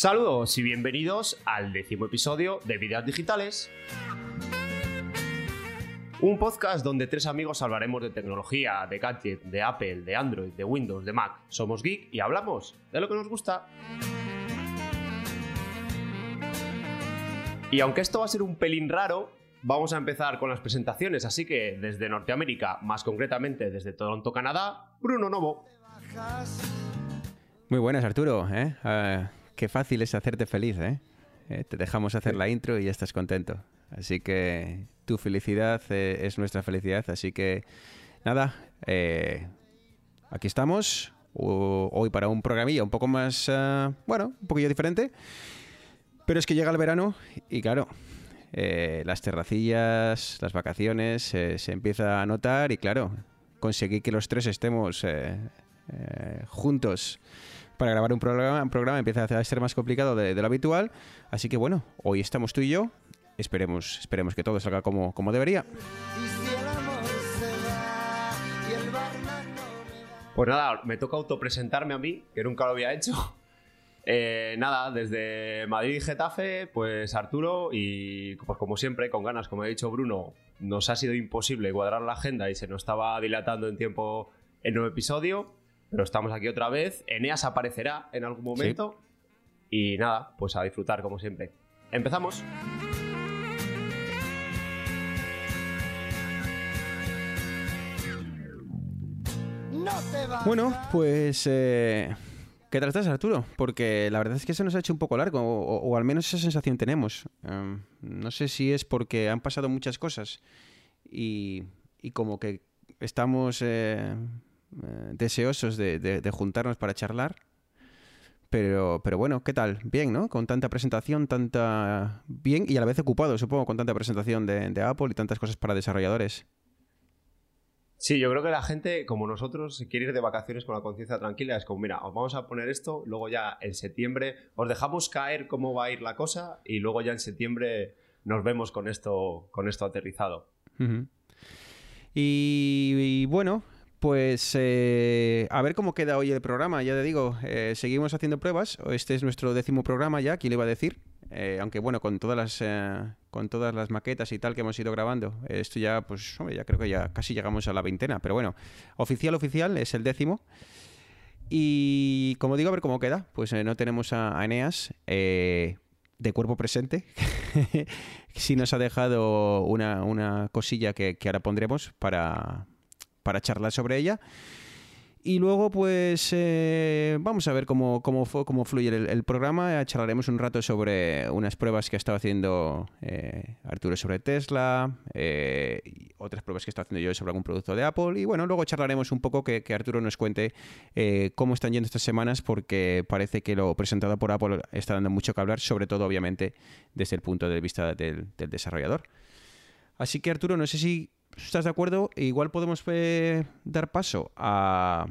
Saludos y bienvenidos al décimo episodio de Vidas Digitales. Un podcast donde tres amigos hablaremos de tecnología, de gadget, de Apple, de Android, de Windows, de Mac. Somos geek y hablamos de lo que nos gusta. Y aunque esto va a ser un pelín raro, vamos a empezar con las presentaciones, así que desde Norteamérica, más concretamente desde Toronto, Canadá, Bruno Novo. Muy buenas, Arturo. ¿eh? Ah, qué fácil es hacerte feliz. ¿eh? Eh, te dejamos hacer la intro y ya estás contento. Así que tu felicidad eh, es nuestra felicidad. Así que nada, eh, aquí estamos. o- hoy para un programilla un poco más, bueno, un poquillo diferente. Pero es que llega el verano y claro, eh, las terracillas, las vacaciones, se empieza a notar y claro, conseguir que los tres estemos juntos para grabar un programa, un programa empieza a ser más complicado de, de lo habitual. Así que bueno, hoy estamos tú y yo. Esperemos, esperemos que todo salga como, como debería. Pues nada, me toca autopresentarme a mí, que nunca lo había hecho. Eh, nada, desde Madrid y Getafe, pues Arturo y pues como siempre, con ganas, como ha dicho Bruno, nos ha sido imposible cuadrar la agenda y se nos estaba dilatando en tiempo el nuevo episodio, pero estamos aquí otra vez. Eneas aparecerá en algún momento y nada, pues a disfrutar como siempre. Empezamos. No te va. Bueno, pues... eh, ¿Qué tal estás, Arturo? Porque la verdad es que se nos ha hecho un poco largo, o, o al menos esa sensación tenemos. Em, no sé si es porque han pasado muchas cosas y, y como que estamos eh, eh, deseosos de, de- de juntarnos para charlar. Pero, pero bueno, ¿qué tal? Bien, ¿no? Con tanta presentación, tanta... Bien y a la vez ocupado, supongo, con tanta presentación de, de Apple y tantas cosas para desarrolladores. Sí, yo creo que la gente, como nosotros, quiere ir de vacaciones con la conciencia tranquila. Es como, mira, os vamos a poner esto, luego ya en septiembre os dejamos caer cómo va a ir la cosa y luego ya en septiembre nos vemos con esto, con esto aterrizado. Y bueno, pues eh, a ver cómo queda hoy el programa. Ya te digo, eh, seguimos haciendo pruebas. Este es nuestro décimo programa ya, ¿quién le iba a decir? Eh, aunque bueno, con todas las con todas las maquetas y tal que hemos ido grabando, esto ya, pues, hombre, ya creo que ya casi llegamos a la veintena. Pero bueno, oficial, oficial, es el décimo. Y como digo, a ver cómo queda. Pues no tenemos a, Eneas de cuerpo presente. sí nos ha dejado una, una cosilla que, que ahora pondremos para, para charlar sobre ella. Y luego, pues, eh, vamos a ver cómo, cómo, cómo fluye el, programa. Charlaremos un rato sobre unas pruebas que ha estado haciendo eh, Arturo sobre Tesla, eh, otras pruebas que está haciendo yo sobre algún producto de Apple. Y bueno, luego charlaremos un poco que, Arturo nos cuente cómo están yendo estas semanas, porque parece que lo presentado por Apple está dando mucho que hablar, sobre todo, obviamente, desde el punto de vista del desarrollador. Así que, Arturo, no sé si estás de acuerdo. Igual podemos eh, dar paso a,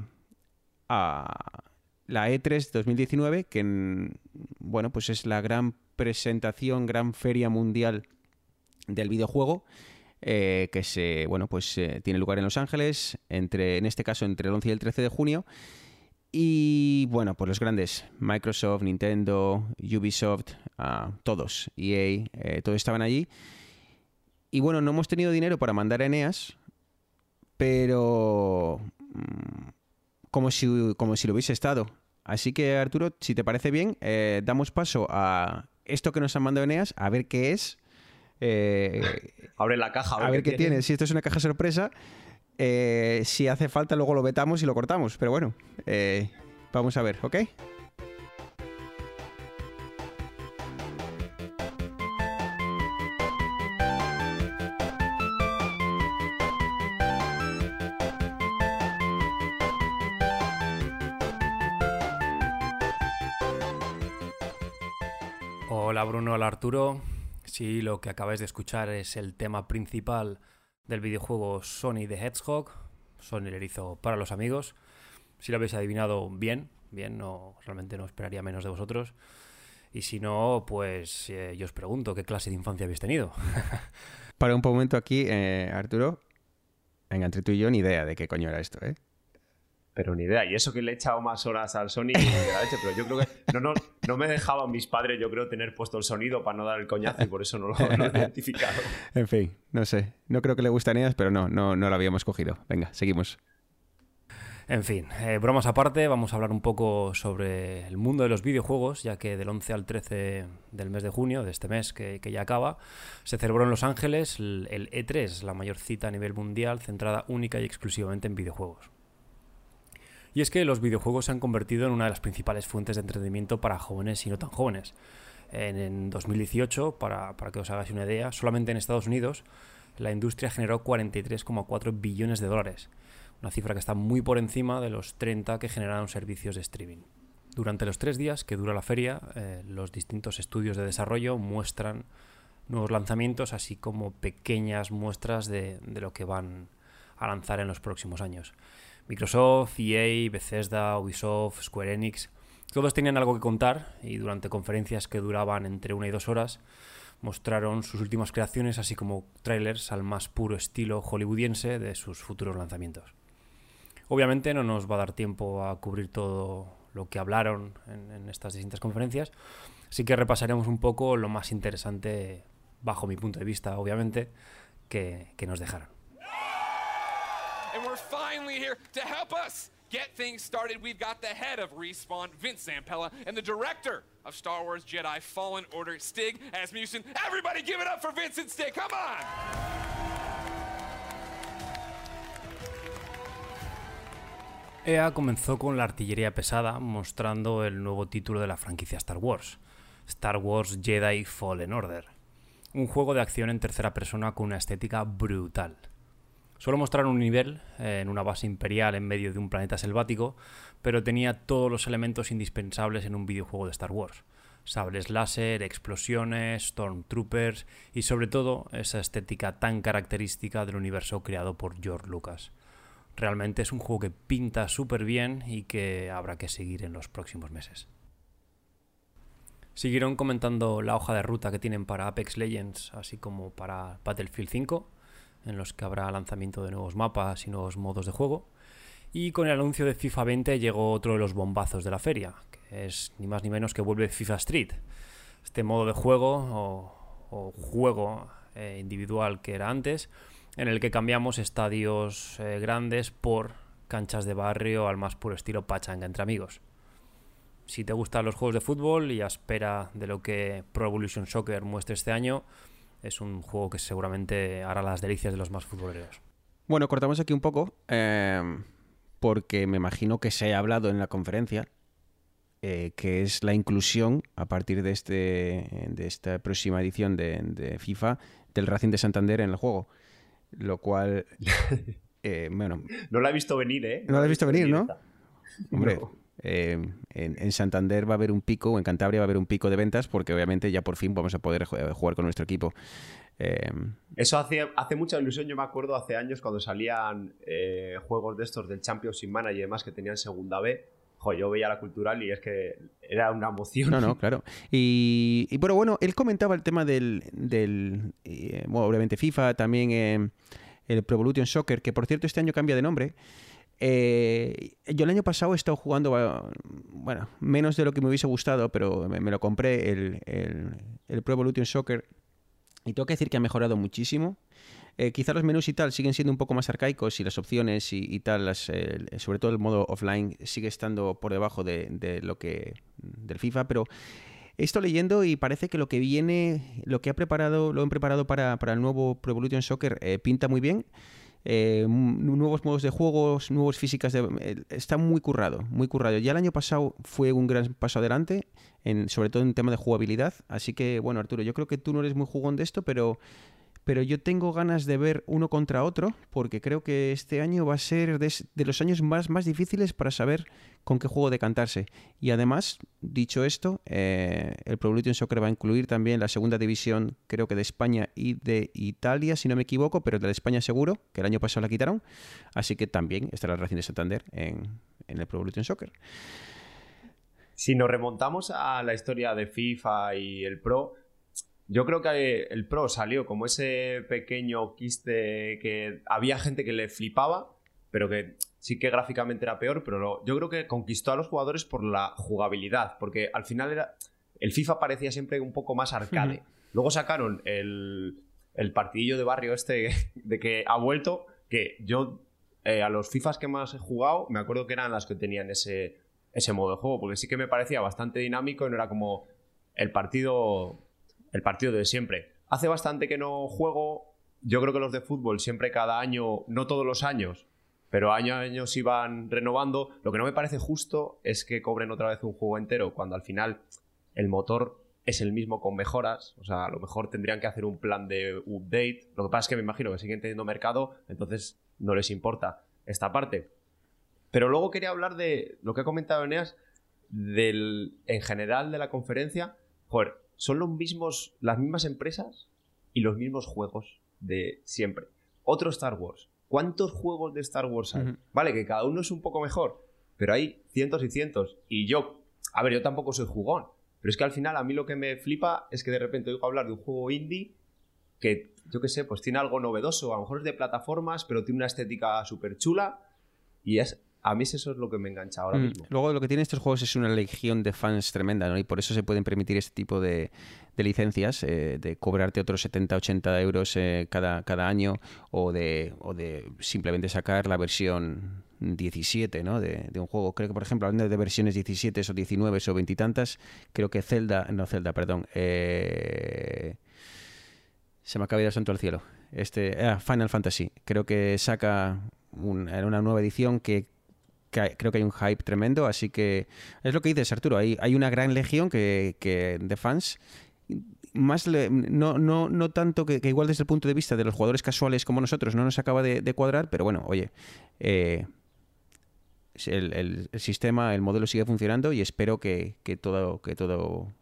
la E E3 2019, que en- bueno, pues es la gran presentación, gran feria mundial del videojuego. eh, que se bueno pues eh, tiene lugar en Los Ángeles entre en este caso entre el 11 y el 13 de junio y bueno pues los grandes Microsoft Nintendo Ubisoft ah, todos EA todos estaban allí y bueno, no hemos tenido dinero para mandar a Eneas, pero mm, como si, como si lo hubiese estado. Así que Arturo, si te parece bien, eh, damos paso a esto que nos han mandado Eneas, a ver qué es. eh, Abre la caja, a ver qué tiene. Si esto es una caja sorpresa, eh, si hace falta luego lo vetamos y lo cortamos. Pero bueno, eh, vamos a ver, ¿ok? Arturo. Sí, lo que acabáis de escuchar es el tema principal del videojuego Sony the Hedgehog, Sony el erizo para los amigos. Si lo habéis adivinado bien, bien, no realmente no esperaría menos de vosotros. Y si no, pues eh, yo os pregunto, ¿qué clase de infancia habéis tenido? Para un momento aquí, eh, Arturo. Venga, entre tú y yo, ni idea de qué coño era esto, ¿eh? Pero ni idea. Y eso que le he echado más horas al Sony pero yo creo que no, no, no me dejaban mis padres, yo creo, tener puesto el sonido para no dar el coñazo y por eso no lo, no lo he identificado. En fin, no sé. No creo que le gustarías, pero no, no, no lo habíamos cogido. Venga, seguimos. En fin, eh, bromas aparte, vamos a hablar un poco sobre el mundo de los videojuegos, ya que del 11 al 13 del mes de junio, de este mes que, que ya acaba, se celebró en Los Ángeles el, el E3, la mayor cita a nivel mundial centrada única y exclusivamente en videojuegos. Y es que los videojuegos se han convertido en una de las principales fuentes de entretenimiento para jóvenes y no tan jóvenes. En, en 2018, para, para que os hagáis una idea, solamente en Estados Unidos la industria generó 43,4 billones de dólares una cifra que está muy por encima de los 30 que generaron servicios de streaming. Durante los tres días que dura la feria, eh, los distintos estudios de desarrollo muestran nuevos lanzamientos, así como pequeñas muestras de, de lo que van a lanzar en los próximos años. Microsoft, EA, Bethesda, Ubisoft, Square Enix, todos tenían algo que contar y durante conferencias que duraban entre una y dos horas mostraron sus últimas creaciones, así como trailers al más puro estilo hollywoodiense de sus futuros lanzamientos. Obviamente no nos va a dar tiempo a cubrir todo lo que hablaron en, estas distintas conferencias, así que repasaremos un poco lo más interesante, bajo mi punto de vista, obviamente, que, que nos dejaron. Finally here to help us get things started. We've got the head of Respawn, Vince Zampella, and the director of Star Wars Jedi Fallen Order, Stig Asmussen. Everybody give it up for Vince and Stig. Come on! EA comenzó con la artillería pesada, mostrando el nuevo título de la franquicia Star Wars, Star Wars Jedi Fallen Order, un juego de acción en tercera persona con una estética brutal. Solo mostraron un nivel eh, en una base imperial en medio de un planeta selvático, pero tenía todos los elementos indispensables en un videojuego de Star Wars. Sables láser, explosiones, Stormtroopers y sobre todo esa estética tan característica del universo creado por George Lucas. Realmente es un juego que pinta súper bien y que habrá que seguir en los próximos meses. Siguieron comentando la hoja de ruta que tienen para Apex Legends, así como para Battlefield 5, en los que habrá lanzamiento de nuevos mapas y nuevos modos de juego. Y con el anuncio de FIFA 20 llegó otro de los bombazos de la feria, que es ni más ni menos que vuelve FIFA Street. Este modo de juego o, o juego eh, individual que era antes, en el que cambiamos estadios eh, grandes por canchas de barrio al más puro estilo pachanga entre amigos. Si te gustan los juegos de fútbol y a espera de lo que Pro Evolution Soccer muestre este año, es un juego que seguramente hará las delicias de los más futboleros. Bueno, cortamos aquí un poco, eh, porque me imagino que se ha hablado en la conferencia, eh, que es la inclusión, a partir de, este, de esta próxima edición de, de FIFA, del Racing de Santander en el juego. Lo cual, eh, bueno... No la he visto venir, ¿eh? No la has visto venir, ¿no? Hombre, No. Eh, en, en Santander va a haber un pico, o en Cantabria va a haber un pico de ventas, porque obviamente ya por fin vamos a poder ju- jugar con nuestro equipo. Eh, Eso hace, hace mucha ilusión. Yo me acuerdo hace años cuando salían eh, juegos de estos del Championship Manager y demás que tenían segunda B. Jo, yo veía la cultural y es que era una emoción. No, no, claro. Y, y bueno, bueno, él comentaba el tema del, del eh, bueno, obviamente FIFA, también eh, el Pro Evolution Soccer, que por cierto este año cambia de nombre. Eh, yo el año pasado he estado jugando, eh, bueno, menos de lo que me hubiese gustado, pero me, me lo compré el, el, el Pro Evolution Soccer y tengo que decir que ha mejorado muchísimo. Eh, quizá los menús y tal siguen siendo un poco más arcaicos y las opciones y, y tal, las, eh, sobre todo el modo offline, sigue estando por debajo de, de lo que del FIFA, pero he estado leyendo y parece que lo que viene, lo que ha preparado, lo han preparado para, para el nuevo Pro Evolution Soccer eh, pinta muy bien. Eh, nuevos modos de juegos, nuevas físicas, de, eh, está muy currado, muy currado. Ya el año pasado fue un gran paso adelante, en, sobre todo en tema de jugabilidad. Así que, bueno, Arturo, yo creo que tú no eres muy jugón de esto, pero pero yo tengo ganas de ver uno contra otro porque creo que este año va a ser de, los años más, difíciles para saber con qué juego decantarse. Y además, dicho esto, eh, el Pro Evolution Soccer va a incluir también la segunda división, creo que de España y de Italia, si no me equivoco, pero de la España seguro, que el año pasado la quitaron. Así que también estará el Racing de Santander en, en el Pro Evolution Soccer. Si nos remontamos a la historia de FIFA y el Pro, yo creo que el Pro salió como ese pequeño quiste que había gente que le flipaba, pero que sí que gráficamente era peor, pero yo creo que conquistó a los jugadores por la jugabilidad, porque al final era el FIFA parecía siempre un poco más arcade. Luego sacaron el, el partidillo de barrio este de que ha vuelto, que yo eh, a los FIFAs que más he jugado, me acuerdo que eran las que tenían ese, ese modo de juego, porque sí que me parecía bastante dinámico y no era como el partido, el partido de siempre. Hace bastante que no juego, yo creo que los de fútbol siempre cada año, no todos los años, pero año a año se iban renovando. Lo que no me parece justo es que cobren otra vez un juego entero cuando al final el motor es el mismo con mejoras. O sea, a lo mejor tendrían que hacer un plan de update. Lo que pasa es que me imagino que siguen teniendo mercado, entonces no les importa esta parte. Pero luego quería hablar de lo que ha comentado Eneas, del, en general de la conferencia. Joder, son los mismos, las mismas empresas y los mismos juegos de siempre. Otro Star Wars. ¿Cuántos juegos de Star Wars hay? Vale, que cada uno es un poco mejor, pero hay cientos y cientos. Y yo, a ver, yo tampoco soy jugón, pero es que al final a mí lo que me flipa es que de repente oigo hablar de un juego indie que, yo qué sé, pues tiene algo novedoso, a lo mejor es de plataformas, pero tiene una estética súper chula y es, a mí eso es lo que me engancha ahora Mm. mismo. Luego lo que tienen estos juegos es una legión de fans tremenda, ¿no? Y por eso se pueden permitir este tipo de, de licencias, eh, de cobrarte otros 70, 80 euros eh, cada, cada año o de, o de simplemente sacar la versión 17, ¿no? De, de un juego. Creo que, por ejemplo, hablando de versiones 17 o 19 o veintitantas, creo que Zelda, no Zelda, perdón, eh, se me acaba de ir el santo al cielo. Este, ah, Final Fantasy. Creo que saca un- una nueva edición que creo que hay un hype tremendo, así que es lo que dices, Arturo, hay, hay una gran legión que, que de fans, más le- no, no, no tanto que, igual desde el punto de vista de los jugadores casuales como nosotros no nos acaba de, de cuadrar, pero bueno, oye, eh, el, el- el sistema, el modelo sigue funcionando y espero que, que todo, que todo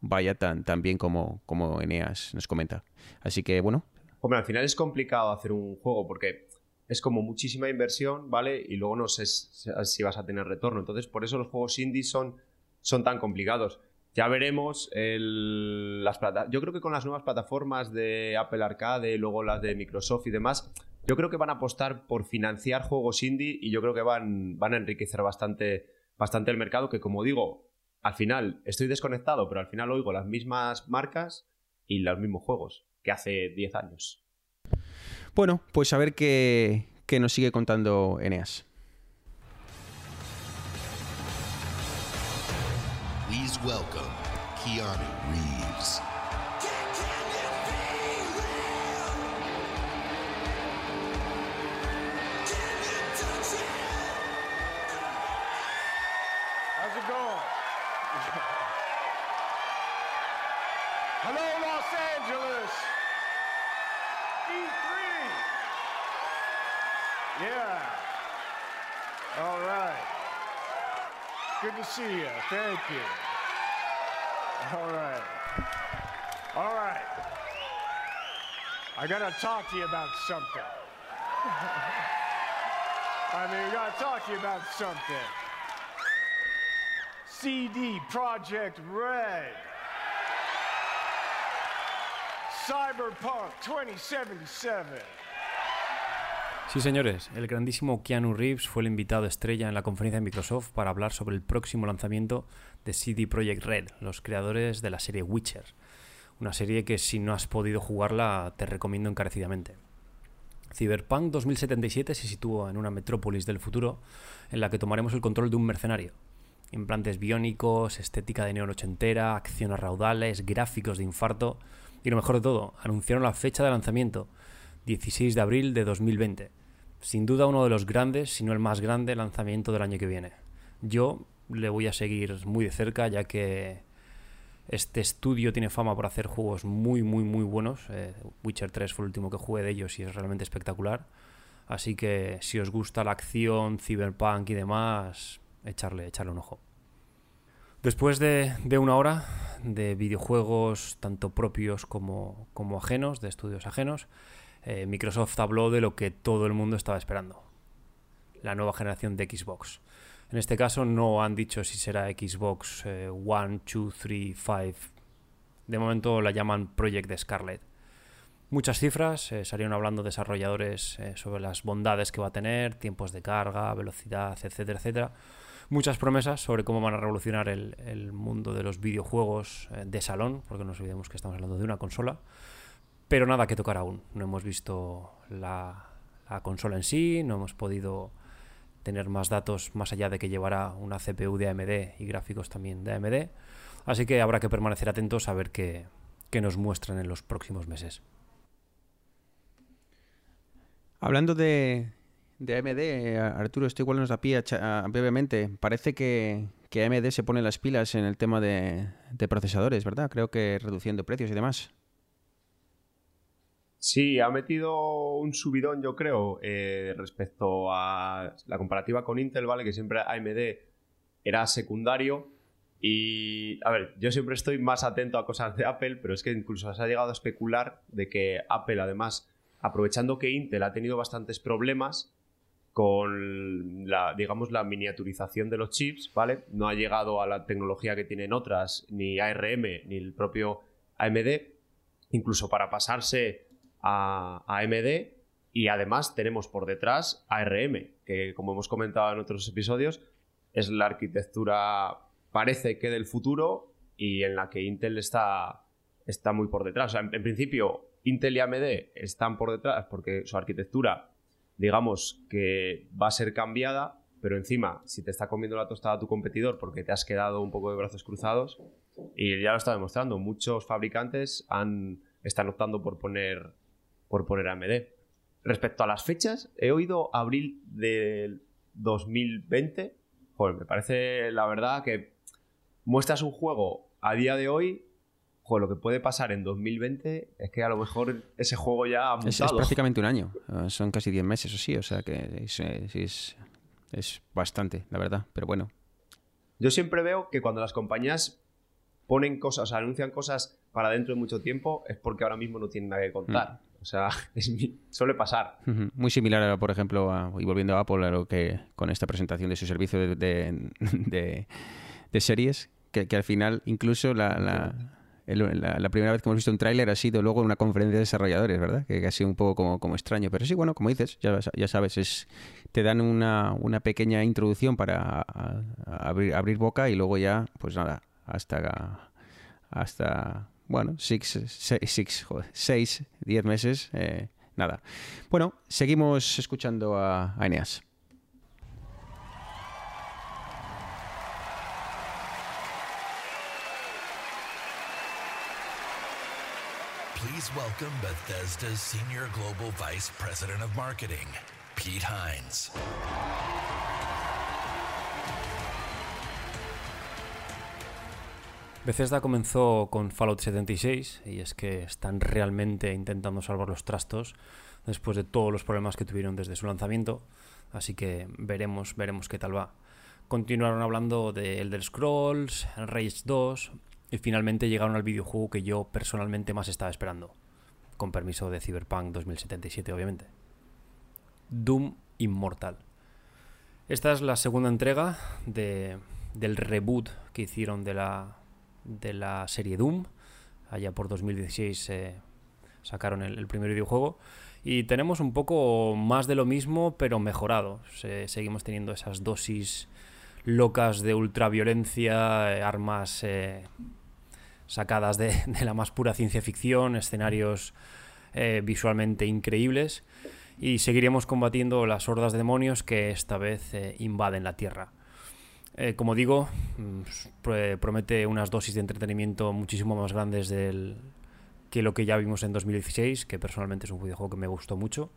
vaya tan, tan bien como, como Eneas nos comenta. Así que bueno, Hombre, al final es complicado hacer un juego porque es como muchísima inversión, ¿vale? Y luego no sé si vas a tener retorno. Entonces, por eso los juegos indies son, son tan complicados. Ya veremos el- las plata- Yo creo que con las nuevas plataformas de Apple Arcade, luego las de Microsoft y demás, yo creo que van a apostar por financiar juegos indie y yo creo que van, van a enriquecer bastante, bastante el mercado, que como digo, al final estoy desconectado, pero al final oigo las mismas marcas y los mismos juegos que hace 10 años. Bueno, pues a ver qué, qué nos sigue contando Eneas. Please welcome Keanu Reeves. See you. Thank you. All right. All right. I gotta talk to you about something. I mean, we gotta talk to you about something. CD Project Red. Cyberpunk 2077. Sí, señores, el grandísimo Keanu Reeves fue el invitado estrella en la conferencia de Microsoft para hablar sobre el próximo lanzamiento de CD Projekt Red, los creadores de la serie Witcher. Una serie que si no has podido jugarla te recomiendo encarecidamente. Cyberpunk 2077 se sitúa en una metrópolis del futuro en la que tomaremos el control de un mercenario. Implantes biónicos, estética de neón ochentera, acción a raudales, gráficos de infarto y lo mejor de todo, anunciaron la fecha de lanzamiento, 16 de abril de 2020. Sin duda uno de los grandes, si no el más grande lanzamiento del año que viene. Yo le voy a seguir muy de cerca ya que este estudio tiene fama por hacer juegos muy, muy, muy buenos. Eh, Witcher 3 fue el último que jugué de ellos y es realmente espectacular. Así que si os gusta la acción, cyberpunk y demás, echarle, echarle un ojo. Después de, de una hora de videojuegos tanto propios como, como ajenos, de estudios ajenos, eh, Microsoft habló de lo que todo el mundo estaba esperando. La nueva generación de Xbox. En este caso no han dicho si será Xbox eh, One, 2, 3, 5. De momento la llaman Project Scarlet. muchas cifras, eh, salieron hablando desarrolladores sobre las bondades que va a tener, tiempos de carga, velocidad, etcétera, etcétera. Muchas promesas sobre cómo van a revolucionar el, el mundo de los videojuegos de salón, porque no nos olvidemos que estamos hablando de una consola, pero nada que tocar aún. No hemos visto la, la consola en sí, no hemos podido tener más datos más allá de que llevará una CPU de AMD y gráficos también de AMD. Así que habrá que permanecer atentos a ver qué, nos muestran en los próximos meses. Hablando de, de AMD, Arturo, esto igual nos da pie a brevemente. Parece que, que AMD se pone las pilas en el tema de procesadores, ¿verdad? Creo que reduciendo precios y demás. Sí, ha metido un subidón, yo creo, eh, respecto a la comparativa con Intel, ¿vale? Que siempre AMD era secundario. Y, a ver, yo siempre estoy más atento a cosas de Apple, pero es que incluso se ha llegado a especular de que Apple, además, aprovechando que Intel ha tenido bastantes problemas con la, digamos, la miniaturización de los chips, ¿vale? No ha llegado a la tecnología que tienen otras, ni ARM, ni el propio AMD, incluso para pasarse a, AMD y además tenemos por detrás ARM, que como hemos comentado en otros episodios, es la arquitectura, parece que del futuro y en la que Intel está, está muy por detrás. En, principio, Intel y AMD están por detrás porque su arquitectura, digamos que va a ser cambiada, pero encima, si te está comiendo la tostada tu competidor porque te has quedado un poco de brazos cruzados, y ya lo está demostrando, muchos fabricantes están optando por poner, por poner AMD. Respecto a las fechas, he oído abril del 2020. Joder, me parece la verdad que muestras un juego a día de hoy, joder, lo que puede pasar en 2020 es que a lo mejor ese juego ya ha Es, es mutado. prácticamente un año. eh, Son casi 10 meses o sí, o sea que es, es, es bastante, la verdad. Pero bueno, Yo siempre veo que cuando las compañías ponen cosas, o sea, anuncian cosas para dentro de mucho tiempo, es porque ahora mismo no tienen nada que contar. O sea, es mi- suele pasar. Muy similar, a, por ejemplo, a- y volviendo a Apple, a lo que con esta presentación de su servicio de, de, de- de series, que, que al final incluso la, la, la- la primera vez que hemos visto un tráiler ha sido luego en una conferencia de desarrolladores, ¿verdad? Que, que ha sido un poco como, como extraño. Pero sí, bueno, como dices, ya, ya sabes, es, te dan una, una pequeña introducción para a- a abrir, abrir boca y luego ya, pues nada, hasta... hasta bueno, six, seis, six, joder, seis, diez meses, eh, nada. Bueno, seguimos escuchando a, a. Please welcome Bethesda's Senior Global Vice President of Marketing, Pete Hines. Bethesda comenzó con Fallout 76 y es que están realmente intentando salvar los trastos después de todos los problemas que tuvieron desde su lanzamiento, así que veremos, veremos qué tal va. Continuaron hablando de Elder Scrolls, Rage 2 y finalmente llegaron al videojuego que yo personalmente más estaba esperando, con permiso de Cyberpunk 2077 obviamente. Doom Immortal. Esta es la segunda entrega de, del reboot que hicieron de la, de la serie Doom. Allá por 2016 eh, sacaron el, primer videojuego. Y tenemos un poco más de lo mismo, pero mejorado. Se- seguimos teniendo esas dosis locas de ultraviolencia, eh, armas eh, sacadas de, de la más pura ciencia ficción, escenarios eh, visualmente increíbles. Y seguiremos combatiendo las hordas de demonios que esta vez invaden la Tierra. Eh, como digo, mm, pr- promete unas dosis de entretenimiento muchísimo más grandes del, que lo que ya vimos en 2016, que personalmente es un videojuego que me gustó mucho.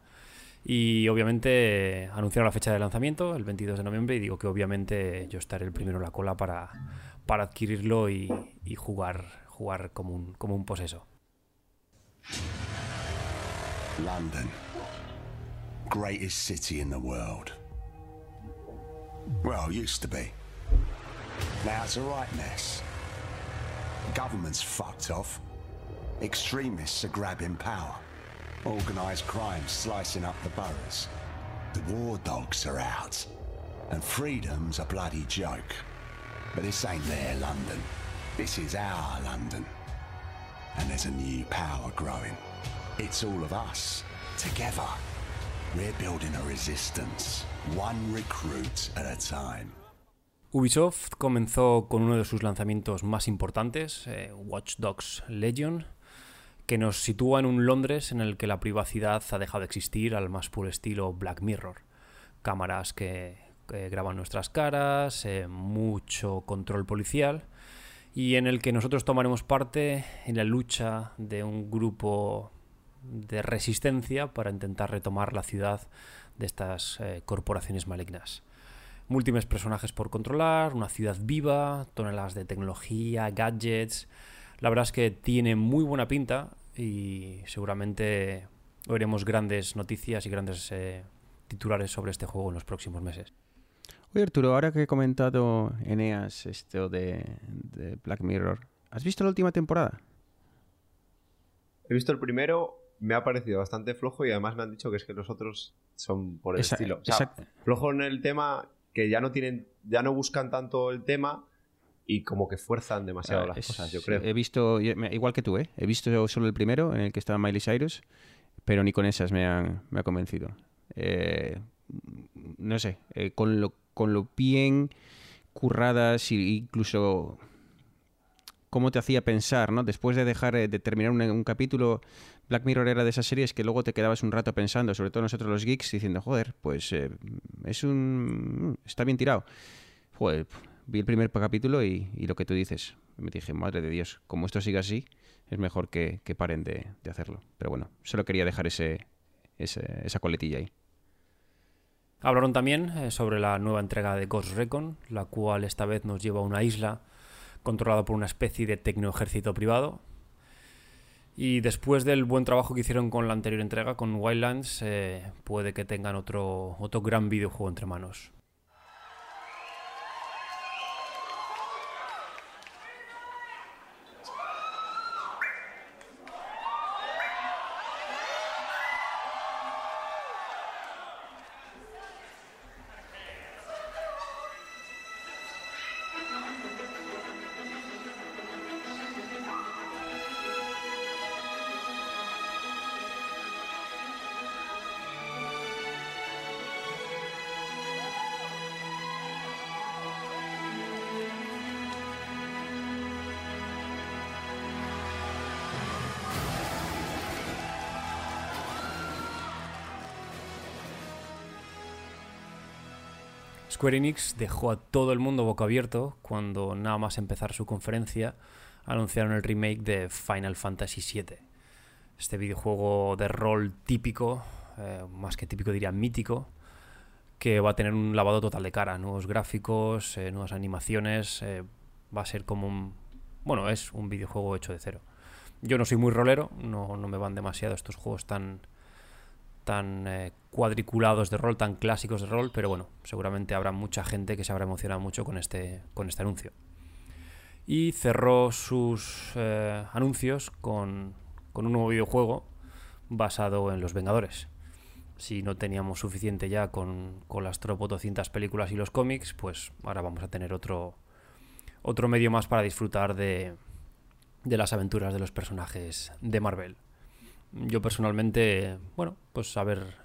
Y obviamente eh, anunciaron la fecha de lanzamiento, el 22 de noviembre, y digo que obviamente yo estaré el primero en la cola para, para adquirirlo y, jugar, jugar como un, como un poseso. London. Greatest city in the world. Well, used to. Now it's a right mess. Government's fucked off. Extremists are grabbing power. Organised crime slicing up the boroughs. The war dogs are out. And freedom's a bloody joke. But this ain't their London. This is our London. And there's a new power growing. It's all of us, together. We're building a resistance, one recruit at a time. Ubisoft comenzó con uno de sus lanzamientos más importantes, eh, Watch Dogs Legion, que nos sitúa en un Londres en el que la privacidad ha dejado de existir al más puro estilo Black Mirror. Cámaras que, graban nuestras caras, eh, mucho control policial y en el que nosotros tomaremos parte en la lucha de un grupo de resistencia para intentar retomar la ciudad de estas eh, corporaciones malignas. Múltiples personajes por controlar, una ciudad viva, toneladas de tecnología, gadgets. La verdad es que tiene muy buena pinta y seguramente oiremos grandes noticias y grandes eh, titulares sobre este juego en los próximos meses. Oye, Arturo, ahora que he comentado Eneas esto de, de Black Mirror, ¿has visto la última temporada? He visto el primero, me ha parecido bastante flojo y además me han dicho que es que los otros son por el Esa- estilo. O sea, flojo en el tema que ya no tienen, ya no buscan tanto el tema y como que fuerzan demasiado Ah, las es- cosas, yo creo. He visto, igual que tú, ¿eh? He visto solo el primero, en el que estaba Miley Cyrus, pero ni con esas me han, me ha convencido. Eh, no sé, eh, con, lo, con lo bien curradas e incluso cómo te hacía pensar, ¿no? Después de dejar eh, de terminar un, un capítulo, Black Mirror era de esas series que luego te quedabas un rato pensando, sobre todo nosotros los geeks, diciendo, joder, pues eh, es un... está bien tirado. Joder, vi el primer capítulo y, lo que tú dices, me dije, madre de Dios, como esto siga así, es mejor que, que paren de, de hacerlo. Pero bueno, solo quería dejar ese, ese- esa coletilla ahí. Hablaron también eh, sobre la nueva entrega de Ghost Recon, la cual esta vez nos lleva a una isla controlada por una especie de tecnoejército privado. Y después del buen trabajo que hicieron con la anterior entrega, con Wildlands, eh, puede que tengan otro, otro gran videojuego entre manos. Square Enix dejó a todo el mundo boca abierto cuando nada más empezar su conferencia anunciaron el remake de Final Fantasy VII. Este videojuego de rol típico, eh, más que típico diría mítico, que va a tener un lavado total de cara, nuevos gráficos, eh, nuevas animaciones, eh, va a ser como un... Bueno, es un videojuego hecho de cero. Yo no soy muy rolero, no, no me van demasiado estos juegos tan, tan eh, cuadriculados de rol, tan clásicos de rol, pero bueno, seguramente habrá mucha gente que se habrá emocionado mucho con este, con este anuncio. Y cerró sus eh, anuncios con, con un nuevo videojuego basado en Los Vengadores. Si no teníamos suficiente ya con, con las tropo 200 películas y los cómics, pues ahora vamos a tener otro, otro medio más para disfrutar de, de las aventuras de los personajes de Marvel yo personalmente, bueno, pues a ver,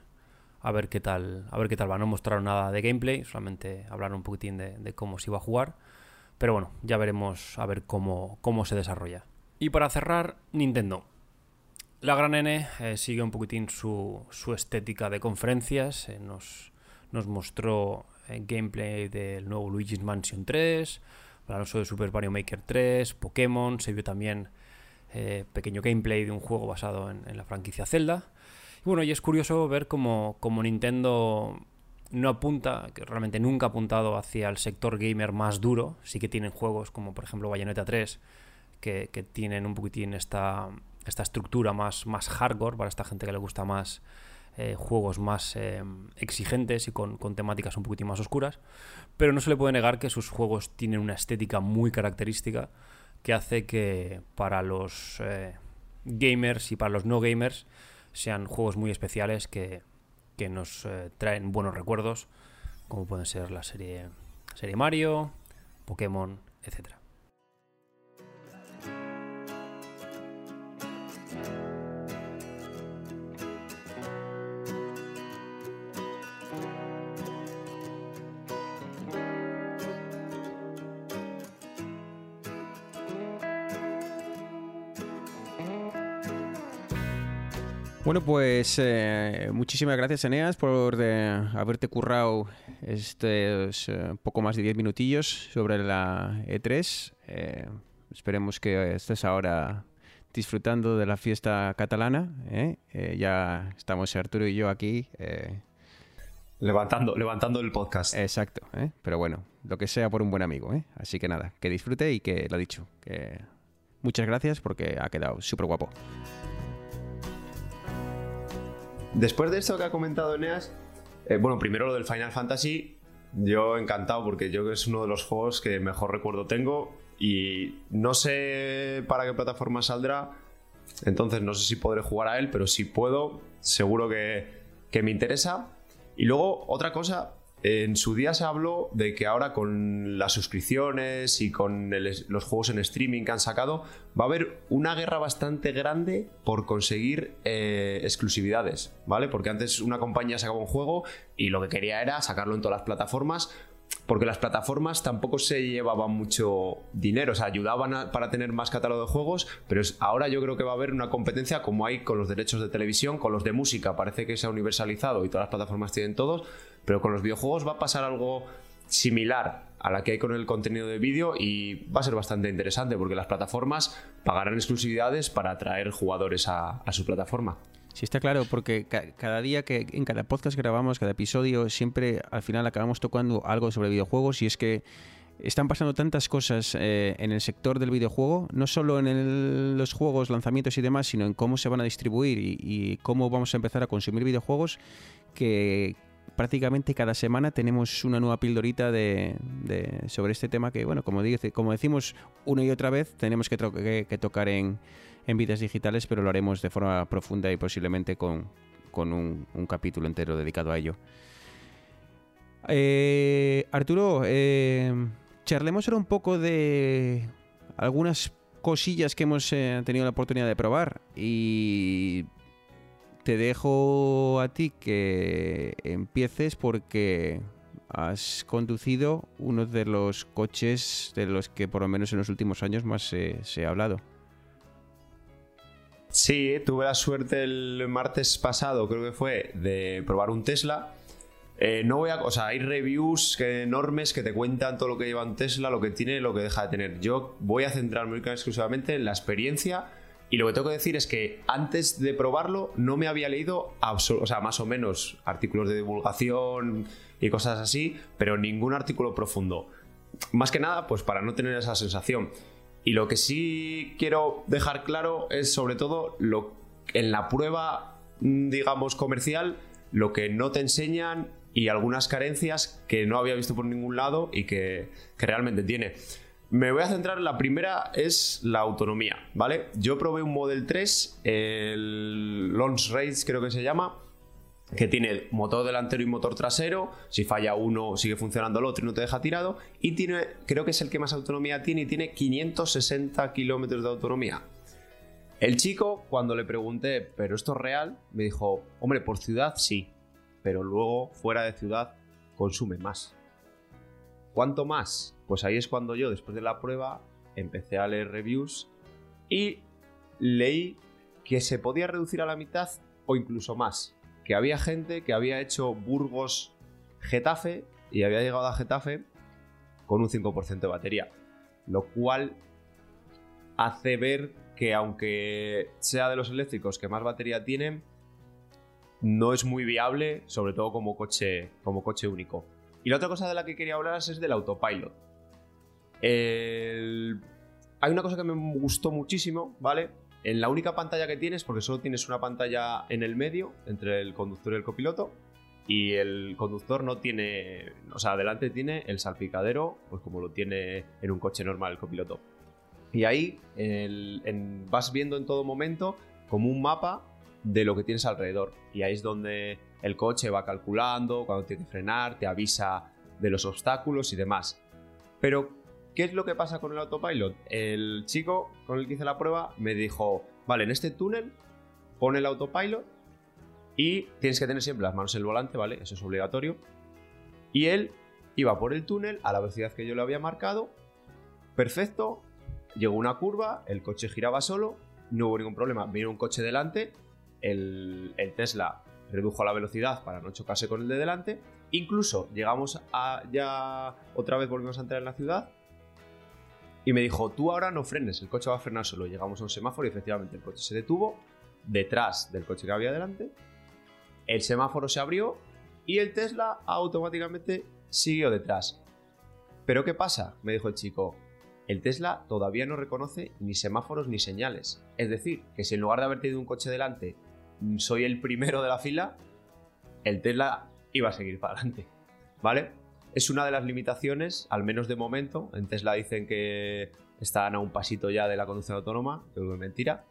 a ver qué tal, a ver qué tal va. No mostraron nada de gameplay, solamente hablaron un poquitín de, de cómo se iba a jugar. Pero bueno, ya veremos a ver cómo, cómo se desarrolla. Y para cerrar, Nintendo. La gran N eh, sigue un poquitín su, su estética de conferencias. eh, nos, nos mostró eh, gameplay del nuevo Luigi's Mansion 3, hablaron sobre Super Mario Maker 3, Pokémon, se vio también eh, pequeño gameplay de un juego basado en, la franquicia Zelda. Y bueno, y es curioso ver cómo, Nintendo no apunta, que realmente nunca ha apuntado hacia el sector gamer más duro. Sí que tienen juegos como por ejemplo Bayonetta 3, que, que tienen un poquitín esta, esta estructura más, más hardcore para esta gente que le gusta más eh, juegos más eh, exigentes y con, con temáticas un poquitín más oscuras. Pero no se le puede negar que sus juegos tienen una estética muy característica que hace que para los eh, gamers y para los no gamers sean juegos muy especiales que, que nos eh, traen buenos recuerdos, como pueden ser la serie, serie Mario, Pokémon, etcétera. Bueno, pues eh, muchísimas gracias, Eneas, por eh, haberte currado estos eh, poco más de 10 minutillos sobre la E3. Eh, esperemos que estés ahora disfrutando de la fiesta catalana. ya estamos Arturo y yo aquí. Levantando, levantando el podcast. exacto, ¿eh? pero bueno, lo que sea por un buen amigo. ¿eh? Así que nada, que disfrute y que lo dicho. Que muchas gracias porque ha quedado súper guapo. Después de esto que ha comentado Eneas, eh, bueno, primero lo del Final Fantasy, yo encantado porque yo creo que es uno de los juegos que mejor recuerdo tengo y no sé para qué plataforma saldrá, entonces no sé si podré jugar a él, pero si puedo, seguro que, que me interesa. Y luego, otra cosa, en su día se habló de que ahora con las suscripciones y con los juegos en streaming que han sacado, va a haber una guerra bastante grande por conseguir eh, exclusividades, ¿vale? Porque antes una compañía sacaba un juego y lo que quería era sacarlo en todas las plataformas. Porque las plataformas tampoco se llevaban mucho dinero, o sea, ayudaban para tener más catálogo de juegos, pero ahora yo creo que va a haber una competencia como hay con los derechos de televisión, con los de música, parece que se ha universalizado y todas las plataformas tienen todos, pero con los videojuegos va a pasar algo similar a la que hay con el contenido de vídeo y va a ser bastante interesante porque las plataformas pagarán exclusividades para atraer jugadores a, su plataforma. Sí, está claro, porque ca- cada día que en cada podcast grabamos, cada episodio, siempre al final acabamos tocando algo sobre videojuegos y es que están pasando tantas cosas eh, en el sector del videojuego, no solo en los juegos, lanzamientos y demás, sino en cómo se van a distribuir y, y cómo vamos a empezar a consumir videojuegos, que prácticamente cada semana tenemos una nueva pildorita de, de- sobre este tema que, bueno, como, dice, como decimos una y otra vez, tenemos que, que- tocar en, en vidas digitales, pero lo haremos de forma profunda y posiblemente con, con un, un capítulo entero dedicado a ello. Eh, Arturo, eh, charlemos ahora un poco de algunas cosillas que hemos eh, tenido la oportunidad de probar y te dejo a ti que empieces porque has conducido uno de los coches de los que por lo menos en los últimos años más se- ha hablado. Sí, tuve la suerte el martes pasado, creo que fue, de probar un Tesla. Eh, no voy a, o sea, hay reviews enormes que te cuentan todo lo que lleva un Tesla, lo que tiene, lo que deja de tener. Yo voy a centrarme exclusivamente en la experiencia y lo que tengo que decir es que antes de probarlo no me había leído, o sea, más o menos artículos de divulgación y cosas así, pero ningún artículo profundo. Más que nada, pues para no tener esa sensación. Y lo que sí quiero dejar claro es sobre todo lo en la prueba, mm, digamos, comercial, lo que no te enseñan y algunas carencias que no había visto por ningún lado y que realmente tiene. Me voy a centrar en la primera, es la autonomía, ¿vale? Yo probé un Model 3, el Launch Race creo que se llama, que tiene motor delantero y motor trasero. Si falla uno, sigue funcionando el otro y no te deja tirado. Y tiene, creo que es el que más autonomía tiene y tiene 560 kilómetros de autonomía. El chico, cuando le pregunté, ¿pero esto es real? Me dijo, hombre, por ciudad sí, pero luego fuera de ciudad consume más. ¿Cuánto más? Pues ahí es cuando yo, después de la prueba, empecé a leer reviews y leí que se podía reducir a la mitad o incluso más. Que había gente que había hecho Burgos Getafe y había llegado a Getafe con un 5% de batería. Lo cual hace ver que aunque sea de los eléctricos que más batería tienen, no es muy viable, sobre todo como coche, como coche único. Y la otra cosa de la que quería hablar es del autopilot. Hay una cosa que me gustó muchísimo, ¿vale? En la única pantalla que tienes, porque solo tienes una pantalla en el medio, entre el conductor y el copiloto, y el conductor no tiene, o sea, adelante tiene el salpicadero, pues como lo tiene en un coche normal el copiloto. Y ahí vas viendo en todo momento como un mapa de lo que tienes alrededor. Y ahí es donde el coche va calculando, cuando tiene que frenar, te avisa de los obstáculos y demás. Pero, ¿qué es lo que pasa con el autopilot? El chico con el que hice la prueba me dijo, vale, en este túnel pone el autopilot y tienes que tener siempre las manos en el volante, ¿vale? Eso es obligatorio. Y él iba por el túnel a la velocidad que yo le había marcado. Perfecto. Llegó una curva, el coche giraba solo, no hubo ningún problema. Vino un coche delante el, el Tesla redujo la velocidad para no chocarse con el de delante. Incluso llegamos a ya otra vez volvimos a entrar en la ciudad y me dijo, tú ahora no frenes, el coche va a frenar solo. Llegamos a un semáforo y efectivamente el coche se detuvo detrás del coche que había delante. El semáforo se abrió y el Tesla automáticamente siguió detrás. Pero ¿qué pasa? Me dijo el chico. El Tesla todavía no reconoce ni semáforos ni señales. Es decir, que si en lugar de haber tenido un coche delante soy el primero de la fila, el Tesla iba a seguir para adelante. ¿Vale? Es una de las limitaciones, al menos de momento. En Tesla dicen que están a un pasito ya de la conducción autónoma, que es mentira.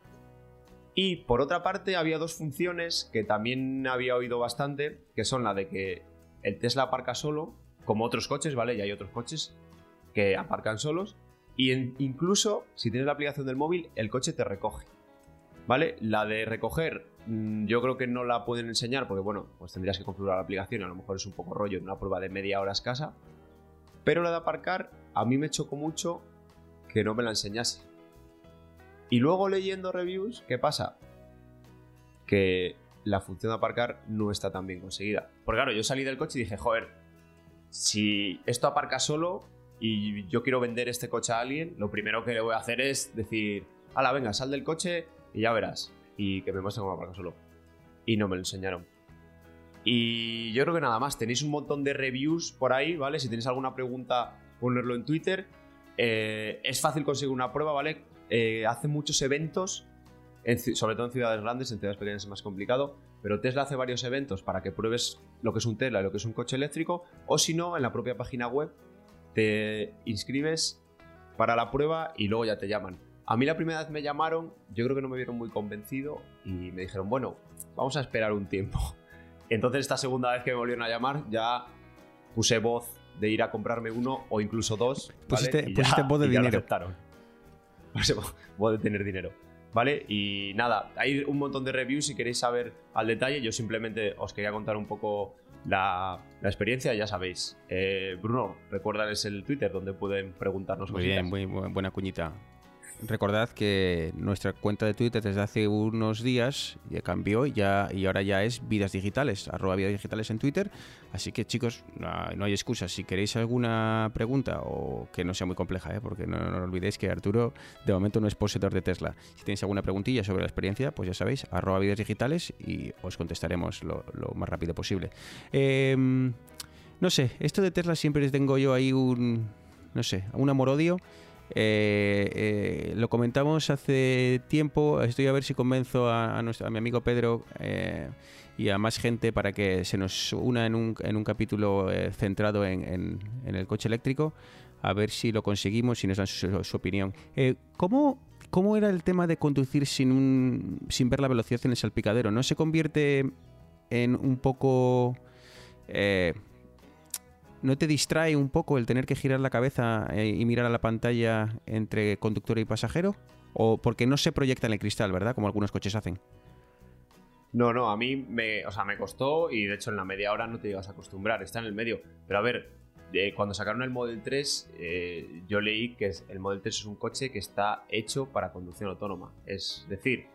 Y por otra parte, había dos funciones que también había oído bastante, que son la de que el Tesla aparca solo, como otros coches, ¿vale? Y hay otros coches que aparcan solos. Y incluso, si tienes la aplicación del móvil, el coche te recoge. ¿Vale? La de recoger, yo creo que no la pueden enseñar porque, bueno, pues tendrías que configurar la aplicación y a lo mejor es un poco rollo en una prueba de media hora escasa. Pero la de aparcar, a mí me chocó mucho que no me la enseñase. Y luego leyendo reviews, ¿qué pasa? Que la función de aparcar no está tan bien conseguida. Porque claro, yo salí del coche y dije, joder, si esto aparca solo y yo quiero vender este coche a alguien, lo primero que le voy a hacer es decir, ala, venga, sal del coche y ya verás. Y que me muestre cómo aparca solo. Y no me lo enseñaron. Y yo creo que nada más, tenéis un montón de reviews por ahí, ¿vale? Si tenéis alguna pregunta, ponerlo en Twitter. Eh, es fácil conseguir una prueba, ¿vale? Eh, hace muchos eventos, sobre todo en ciudades grandes, en ciudades pequeñas es más complicado, pero Tesla hace varios eventos para que pruebes lo que es un Tesla y lo que es un coche eléctrico, o si no, en la propia página web te inscribes para la prueba y luego ya te llaman. A mí la primera vez me llamaron, yo creo que no me vieron muy convencido y me dijeron, bueno, vamos a esperar un tiempo. Entonces esta segunda vez que me volvieron a llamar ya puse voz de ir a comprarme uno o incluso dos. ¿vale? Pusiste- Y ya- pusiste voz de y ya lo dinero. aceptaron. Puse vo- voz de tener dinero. ¿Vale? Y nada, hay un montón de reviews si queréis saber al detalle. Yo simplemente os quería contar un poco la, la experiencia, ya sabéis. Eh, Bruno, recuérdales el Twitter donde pueden preguntarnos Muy cositas. bien, muy bu- buena cuñita. Recordad que nuestra cuenta de Twitter desde hace unos días ya cambió ya, y ahora ya es Vidas Digitales, arroba Vidas Digitales en Twitter. Así que chicos, no hay excusas. Si queréis alguna pregunta o que no sea muy compleja, ¿eh? porque no, olvidéis que Arturo de momento no es poseedor de Tesla. Si tenéis alguna preguntilla sobre la experiencia, pues ya sabéis, arroba Vidas Digitales y os contestaremos lo, lo más rápido posible. Em, no sé, esto de Tesla siempre tengo yo ahí un, no sé, un amor-odio. Eh, eh, lo comentamos hace tiempo. Estoy a ver si convenzo a, mi amigo Pedro eh, y a más gente para que se nos una en un, capítulo eh, centrado en, el coche eléctrico. A ver si lo conseguimos y nos dan su, opinión. ¿cómo, ¿Cómo era el tema de conducir sin, sin ver la velocidad en el salpicadero? ¿No se convierte en un poco... eh, ¿No te distrae un poco el tener que girar la cabeza eh, y mirar a la pantalla entre conductor y pasajero? ¿O porque no se proyecta en el cristal, verdad? Como algunos coches hacen. No, no, a mí me, o sea, me costó y de hecho en la media hora no te llegas a acostumbrar, está en el medio. Pero a ver, cuando sacaron el Model 3, eh, yo leí que el Model 3 es un coche que está hecho para conducción autónoma. Es decir,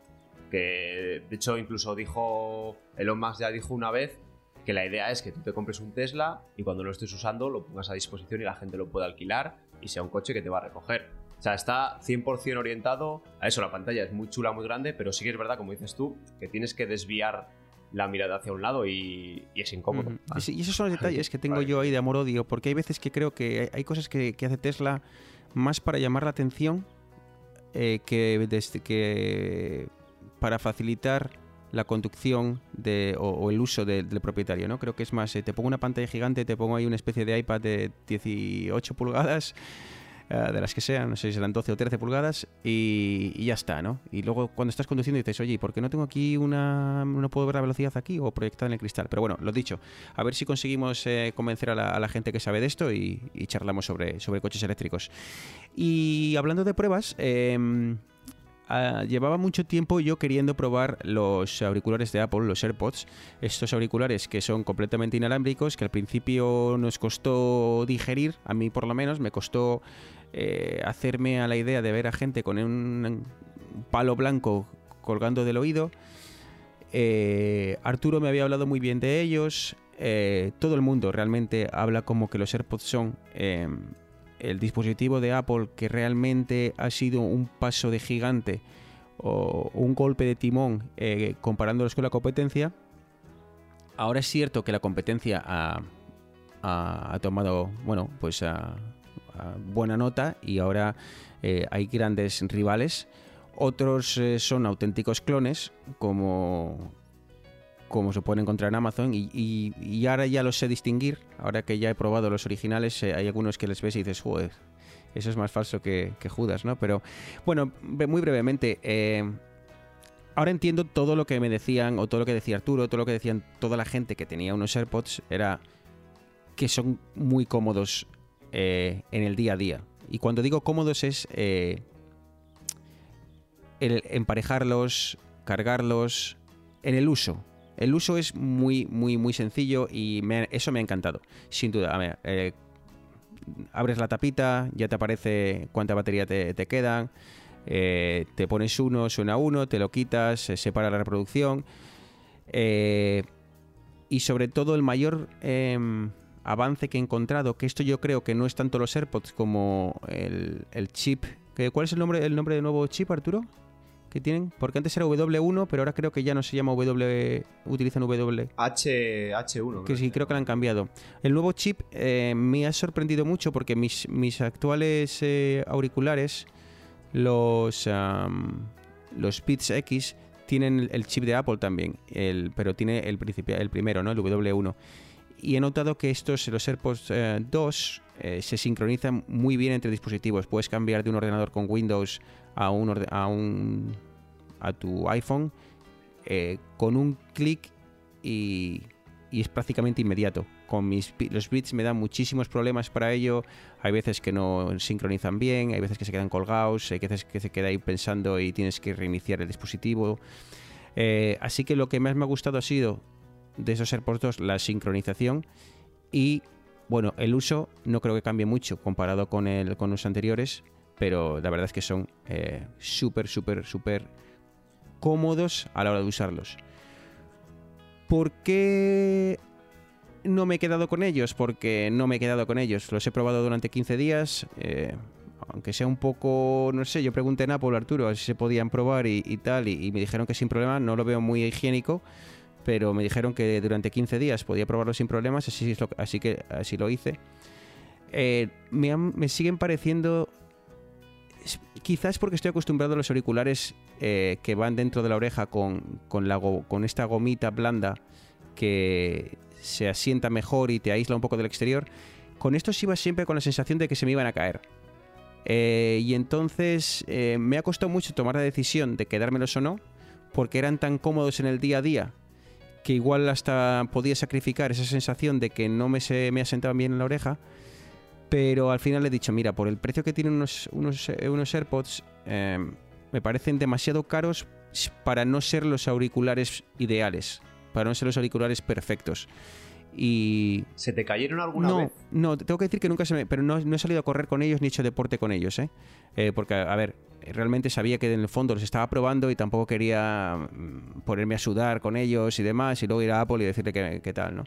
que de hecho incluso dijo, Elon Musk ya dijo una vez que la idea es que tú te compres un Tesla y cuando lo estés usando lo pongas a disposición y la gente lo pueda alquilar y sea un coche que te va a recoger. O sea, está 100% orientado a eso. La pantalla es muy chula, muy grande, pero sí que es verdad, como dices tú, que tienes que desviar la mirada hacia un lado y, y es incómodo. Ah. Y esos son los detalles que tengo Vale. yo ahí de amor-odio, porque hay veces que creo que hay- hay cosas que, que hace Tesla más para llamar la atención eh, que, desde que para facilitar la conducción de, o, el uso de- del propietario, ¿no? Creo que es más, eh, te pongo una pantalla gigante, te pongo ahí una especie de iPad de 18 pulgadas, eh, de las que sean, no sé si serán 12 o 13 pulgadas, y, y ya está, ¿no? Y luego cuando estás conduciendo dices, oye, ¿y por qué no tengo aquí una... no puedo ver la velocidad aquí o proyectada en el cristal? Pero bueno, lo dicho, a ver si conseguimos eh, convencer a la, a la gente que sabe de esto y, y charlamos sobre, sobre coches eléctricos. Y hablando de pruebas, em, ah, llevaba mucho tiempo yo queriendo probar los auriculares de Apple, los AirPods, estos auriculares que son completamente inalámbricos, que al principio nos costó digerir, a mí por lo menos, me costó eh, hacerme a la idea de ver a gente con un palo blanco colgando del oído. Eh, Arturo me había hablado muy bien de ellos. eh, todo el mundo realmente habla como que los AirPods son eh, el dispositivo de Apple que realmente ha sido un paso de gigante o un golpe de timón eh, comparándolos con la competencia. Ahora es cierto que la competencia ha, ha- tomado, bueno, pues buena nota y ahora eh, hay grandes rivales. Otros eh, son auténticos clones, como, como se puede encontrar en Amazon, y, y- y ahora ya los sé distinguir. Ahora que ya he probado los originales, eh, hay algunos que les ves y dices, joder, eso es más falso que, Judas, ¿no? Pero bueno, muy brevemente, eh, ahora entiendo todo lo que me decían, o todo lo que decía Arturo, todo lo que decían toda la gente que tenía unos AirPods, era que son muy cómodos eh, en el día a día. Y cuando digo cómodos es el emparejarlos, cargarlos, en el uso. El uso es muy, muy, muy sencillo y eso me ha encantado. Sin duda. A ver, eh, abres la tapita, ya te aparece cuánta batería te, quedan. eh, te pones uno, suena uno, te lo quitas, se separa la reproducción. eh, y sobre todo el mayor em, avance que he encontrado, que esto yo creo que no es tanto los AirPods como el, el chip. ¿Cuál es el nombre, el nombre del nuevo chip, Arturo? Que tienen? Porque antes era W1, pero ahora creo que ya no se llama W, utilizan W. H, H1. Que sí, creo que lo han cambiado. El nuevo chip eh, me ha sorprendido mucho porque mis, mis actuales eh, auriculares, los, los Beats X, tienen el- chip de Apple también, el, pero tiene el, el primero, ¿no? El W1. Y he notado que estos, los AirPods eh, 2, eh, se sincronizan muy bien entre dispositivos. Puedes cambiar de un ordenador con Windows a un, a un a tu iPhone eh, con un clic y, y es prácticamente inmediato. Con mis los bits me dan muchísimos problemas para ello. Hay veces que no sincronizan bien, hay veces que se quedan colgados, hay veces que se queda ahí pensando y tienes que reiniciar el dispositivo. Eh, así que lo que más me ha gustado ha sido de esos AirPods 2 la sincronización y bueno, el uso no creo que cambie mucho comparado con, los anteriores, pero la verdad es que son eh, súper, súper, súper cómodos a la hora de usarlos. ¿Por qué no me he quedado con ellos? Porque no me he quedado con ellos. Los he probado durante 15 días. eh, aunque sea un poco, no sé, yo pregunté en Apple, Arturo, si se podían probar y, y tal, y, y me dijeron que sin problema, no lo veo muy higiénico, pero me dijeron que durante 15 días podía probarlo sin problemas, así, lo- que así lo hice. Eh, me, siguen pareciendo quizás porque estoy acostumbrado a los auriculares eh, que van dentro de la oreja con, con, esta gomita blanda que se asienta mejor y te aísla un poco del exterior. Con estos iba siempre con la sensación de que se me iban a caer. Eh, y entonces me ha costado mucho tomar la decisión de quedármelos o no, porque eran tan cómodos en el día a día que igual hasta podía sacrificar esa sensación de que no me, se, me asentaban bien en la oreja. Pero al final le he dicho, mira, por el precio que tienen unos, unos, eh, unos AirPods, eh, me parecen demasiado caros para no ser los auriculares ideales, para no ser los auriculares perfectos. Y ¿Se te cayeron alguna no, vez? no, tengo que decir que nunca se me... Pero no, no he salido a correr con ellos ni he hecho deporte con ellos, ¿eh? Eh, porque, a ver, realmente sabía que en el fondo los estaba probando y tampoco quería mm, ponerme a sudar con ellos y demás y luego ir a Apple y decirle que, que tal, ¿no?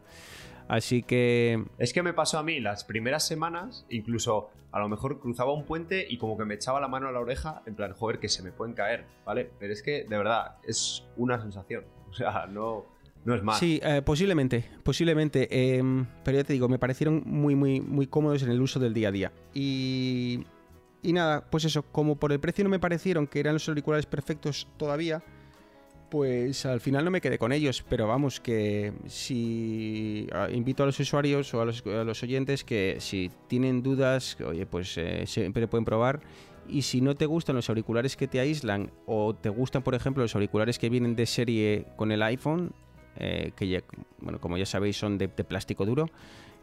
Así que... Es que me pasó a mí las primeras semanas, incluso a lo mejor cruzaba un puente y como que me echaba la mano a la oreja, en plan, joder, que se me pueden caer, ¿vale? Pero es que, de verdad, es una sensación. O sea, no, no es más. Sí, eh, posiblemente, posiblemente. em, pero ya te digo, me parecieron muy, muy, muy cómodos en el uso del día a día. Y, y nada, pues eso, como por el precio no me parecieron que eran los auriculares perfectos todavía, pues al final no me quedé con ellos. Pero vamos, que si ah, invito a los usuarios o a los, a los oyentes que si tienen dudas, oye, pues eh, siempre pueden probar. Y si no te gustan los auriculares que te aíslan o te gustan, por ejemplo, los auriculares que vienen de serie con el iPhone, eh, que ya, bueno, como ya sabéis son de, de plástico duro,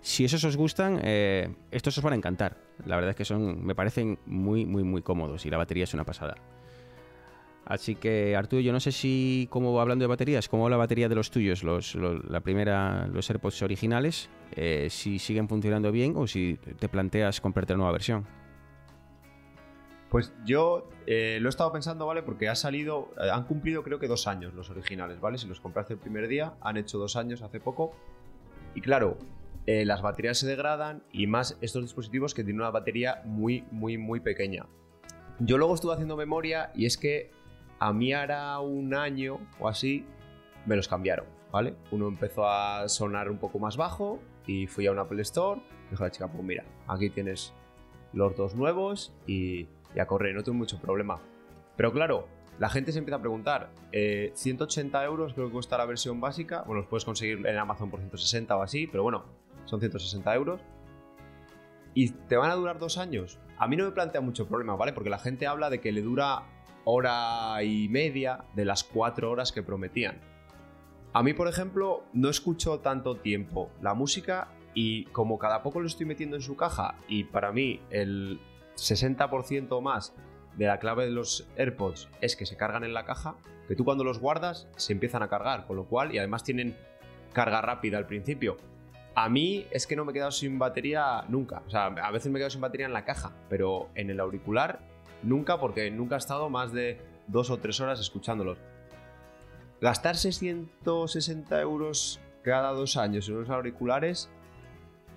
si esos os gustan, eh, estos os van a encantar. La verdad es que son, me parecen muy, muy, muy cómodos y la batería es una pasada. Así que Arturo, yo no sé si, como hablando de baterías, cómo va la batería de los tuyos, los, la primera, los AirPods originales, eh, si siguen funcionando bien o si te planteas comprarte la nueva versión. Pues yo eh, lo he estado pensando, ¿vale? Porque ha salido, han cumplido creo que dos años los originales, ¿vale? Si los compraste el primer día, han hecho dos años hace poco. Y claro, eh, las baterías se degradan y más estos dispositivos que tienen una batería muy, muy, muy pequeña. Yo luego estuve haciendo memoria y es que a mí hará un año o así me los cambiaron, ¿vale? Uno empezó a sonar un poco más bajo y fui a un Apple Store. Dijo la chica, pues mira, aquí tienes los dos nuevos y, y a correr, no tengo mucho problema. Pero claro, la gente se empieza a preguntar, eh, 180 euros creo que cuesta la versión básica, bueno, los puedes conseguir en Amazon por 160 o así, pero bueno, son 160 euros. ¿Y te van a durar dos años? A mí no me plantea mucho problema, ¿vale? Porque la gente habla de que le dura hora y media de las cuatro horas que prometían. A mí, por ejemplo, no escucho tanto tiempo la música y como cada poco lo estoy metiendo en su caja y para mí el 60% más de la clave de los AirPods es que se cargan en la caja, que tú cuando los guardas se empiezan a cargar, con lo cual, y además tienen carga rápida al principio. A mí es que no me he quedado sin batería nunca. O sea, a veces me he quedado sin batería en la caja, pero en el auricular nunca porque nunca he estado más de dos o tres horas escuchándolos. Gastar 660 euros cada dos años en unos auriculares.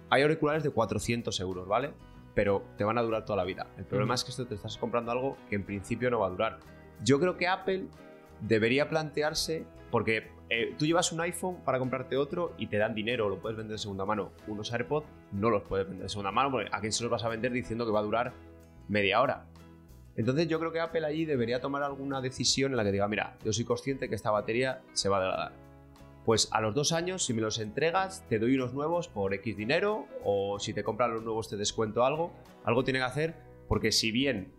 Hay auriculares de 400 euros, ¿vale? Pero te van a durar toda la vida. El problema es que esto te estás comprando algo que en principio no va a durar. Yo creo que Apple debería plantearse, porque eh, tú llevas un iPhone para comprarte otro y te dan dinero, lo puedes vender de segunda mano. Unos AirPods no los puedes vender de segunda mano, porque a quién se los vas a vender diciendo que va a durar media hora. Entonces yo creo que Apple allí debería tomar alguna decisión en la que diga, mira, yo soy consciente que esta batería se va a degradar. Pues a los dos años, si me los entregas, te doy unos nuevos por X dinero, o si te compras los nuevos te descuento algo. Algo tiene que hacer, porque si bien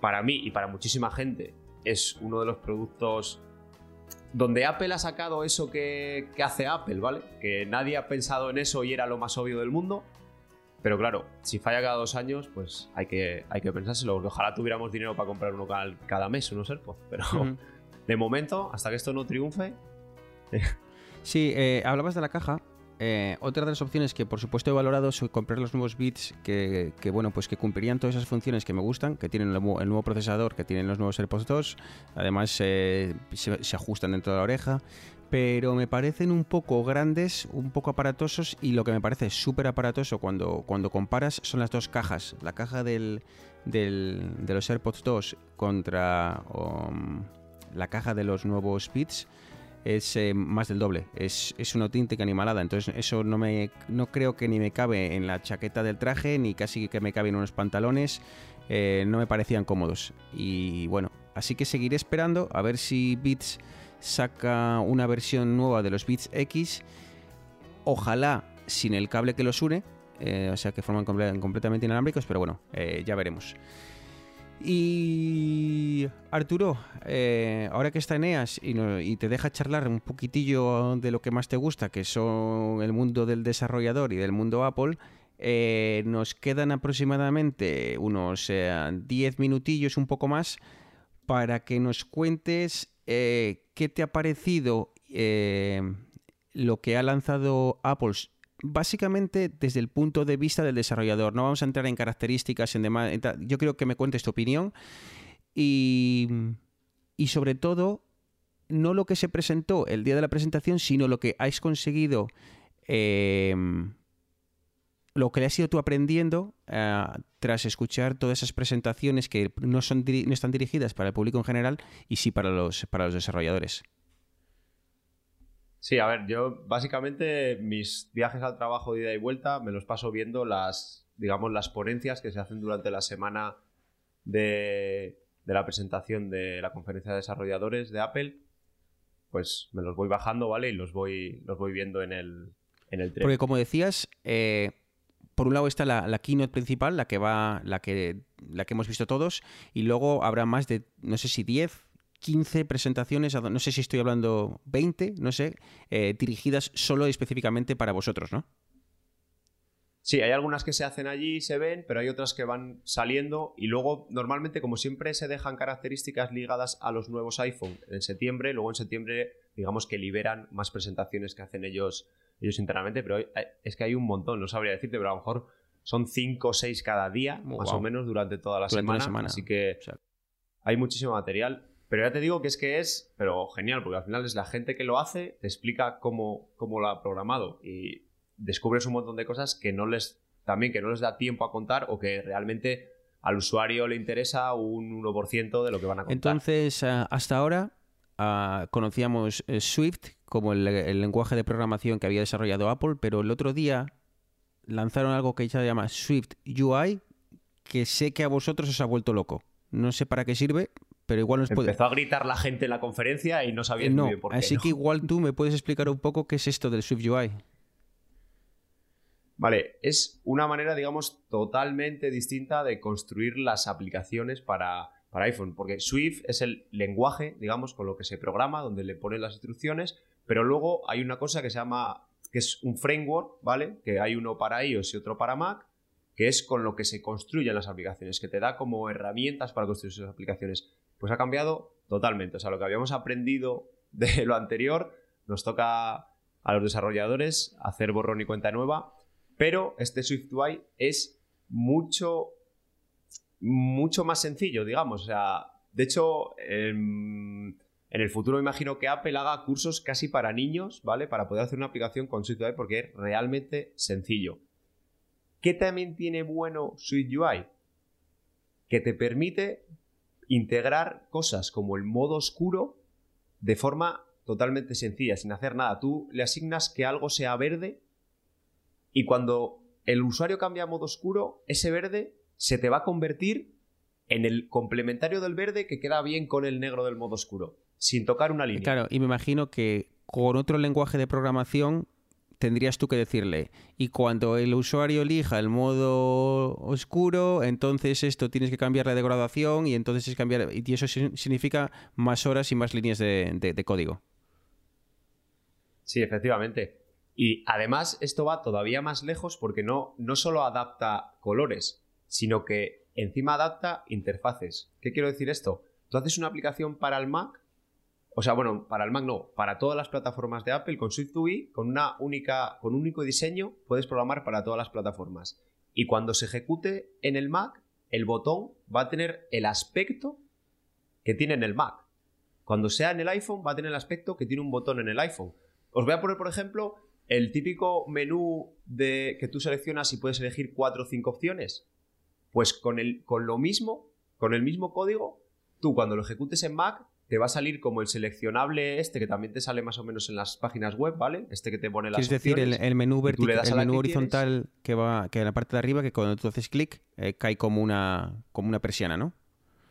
para mí y para muchísima gente es uno de los productos donde Apple ha sacado eso que, que hace Apple, ¿vale? Que nadie ha pensado en eso y era lo más obvio del mundo. Pero claro, si falla cada dos años, pues hay que, hay que pensárselo. porque Ojalá tuviéramos dinero para comprar uno cada, cada mes, unos AirPods. Pero de momento, hasta que esto no triunfe, Sí, eh, hablabas de la caja. Eh, otra de las opciones que por supuesto he valorado es comprar los nuevos bits que, bueno pues que cumplirían todas esas funciones que me gustan, que tienen el, nuevo- procesador, que tienen los nuevos AirPods 2, además eh, se, ajustan dentro de la oreja, pero me parecen un poco grandes, un poco aparatosos y lo que me parece súper aparatoso cuando, cuando comparas son las dos cajas, la caja de los AirPods 2 contra um, la caja de los nuevos bits es eh, más del doble. Es, es una auténtica animalada. Entonces, eso no me no creo que ni me cabe en la chaqueta del traje, ni casi que me cabe en unos pantalones. Eh, no me parecían cómodos. Y bueno, así que seguiré esperando a ver si Beats saca una versión nueva de los Beats X. Ojalá sin el cable que los une. eh, o sea que forman comple- completamente inalámbricos, pero bueno, ya veremos. Y Arturo, eh, ahora que está Eneas y, y te deja charlar un poquitillo de lo que más te gusta, que son el mundo del desarrollador y del mundo Apple, eh, nos quedan aproximadamente unos eh, 10 minutillos, un poco más, para que nos cuentes eh, qué te ha parecido eh, lo que ha lanzado Apple básicamente desde el punto de vista del desarrollador. No vamos a entrar en características, en demás. Yo creo que me cuentes tu opinión y, y sobre todo no lo que se presentó el día de la presentación, sino lo que has conseguido, eh, lo que le has ido tú aprendiendo eh, tras escuchar todas esas presentaciones que no, son, no están dirigidas para el público en general y sí para los, para los desarrolladores. Sí, a ver, yo básicamente mis viajes al trabajo de ida y vuelta me los paso viendo las, digamos, las ponencias que se hacen durante la semana de, de la presentación de la conferencia de desarrolladores de Apple. Pues me los voy bajando, ¿vale? Y los voy, los voy viendo en el, en el tren. Porque como decías, eh, por un lado está la, la keynote principal, la que va, la que, la que hemos visto todos, y luego habrá más de, no sé si 10, 15 presentaciones, no sé si estoy hablando 20, no sé, eh, dirigidas solo y específicamente para vosotros, ¿no? Sí, hay algunas que se hacen allí y se ven, pero hay otras que van saliendo y luego normalmente como siempre se dejan características ligadas a los nuevos iPhone en septiembre, luego en septiembre digamos que liberan más presentaciones que hacen ellos ellos internamente, pero hay- es que hay un montón, no sabría decirte, pero a lo mejor son 5 o 6 cada día, Oh, más wow. o menos, durante toda la Durante semana. semana. Así que O sea, hay muchísimo material. Pero ya te digo que es que es, pero genial, porque al final es la gente que lo hace, te explica cómo, cómo lo ha programado y descubres un montón de cosas que no les, también que no les da tiempo a contar o que realmente al usuario le interesa un 1% de lo que van a contar. Entonces, ah, hasta ahora ah, conocíamos eh, Swift como el, el lenguaje de programación que había desarrollado Apple, pero el otro día lanzaron algo que se llama Swift UI, que sé que a vosotros os ha vuelto loco. No sé para qué sirve, pero igual nos puede... Empezó a gritar la gente en la conferencia y no sabía Eh, no, bien por qué. así ¿no? que igual tú me puedes explicar un poco qué es esto del Swift UI. Vale, es una manera, digamos, totalmente distinta de construir las aplicaciones para, para iPhone, porque Swift es el lenguaje, digamos, con lo que se programa, donde le ponen las instrucciones, pero luego hay una cosa que se llama, que es un framework, ¿vale? Que hay uno para iOS y otro para Mac, que es con lo que se construyen las aplicaciones, que te da como herramientas para construir esas aplicaciones. Pues ha cambiado totalmente, o sea, lo que habíamos aprendido de lo anterior, nos toca a los desarrolladores hacer borrón y cuenta nueva, pero este SwiftUI es mucho, mucho más sencillo, digamos. O sea, de hecho, en el futuro imagino que Apple haga cursos casi para niños, ¿vale? Para poder hacer una aplicación con SwiftUI porque es realmente sencillo. ¿Qué también tiene bueno SwiftUI? Que te permite integrar cosas como el modo oscuro de forma totalmente sencilla, sin hacer nada. Tú le asignas que algo sea verde y cuando el usuario cambia a modo oscuro, ese verde se te va a convertir en el complementario del verde que queda bien con el negro del modo oscuro, sin tocar una línea. Claro, y me imagino que con otro lenguaje de programación tendrías tú que decirle, y cuando el usuario elija el modo oscuro, entonces esto tienes que cambiarle de graduación y entonces es cambiar, y eso significa más horas y más líneas de código. Sí, efectivamente. Y además esto va todavía más lejos porque no, no solo adapta colores, sino que encima adapta interfaces. ¿Qué quiero decir esto? Tú haces una aplicación para el Mac, o sea, bueno, para el Mac no, para todas las plataformas de Apple con SwiftUI, con una única, con un único diseño, puedes programar para todas las plataformas. Y cuando se ejecute en el Mac, el botón va a tener el aspecto que tiene en el Mac. Cuando sea en el iPhone, va a tener el aspecto que tiene un botón en el iPhone. Os voy a poner, por ejemplo, el típico menú de que tú seleccionas y puedes elegir cuatro o cinco opciones. Pues con, el, con lo mismo, con el mismo código, tú cuando lo ejecutes en Mac, te va a salir como el seleccionable este que también te sale más o menos en las páginas web, ¿vale? Este que te pone las Es decir, el, opciones. el menú, vertical, el menú que quieres. horizontal que va que en la parte de arriba, que cuando tú haces clic, eh, cae como una, como una persiana, ¿no?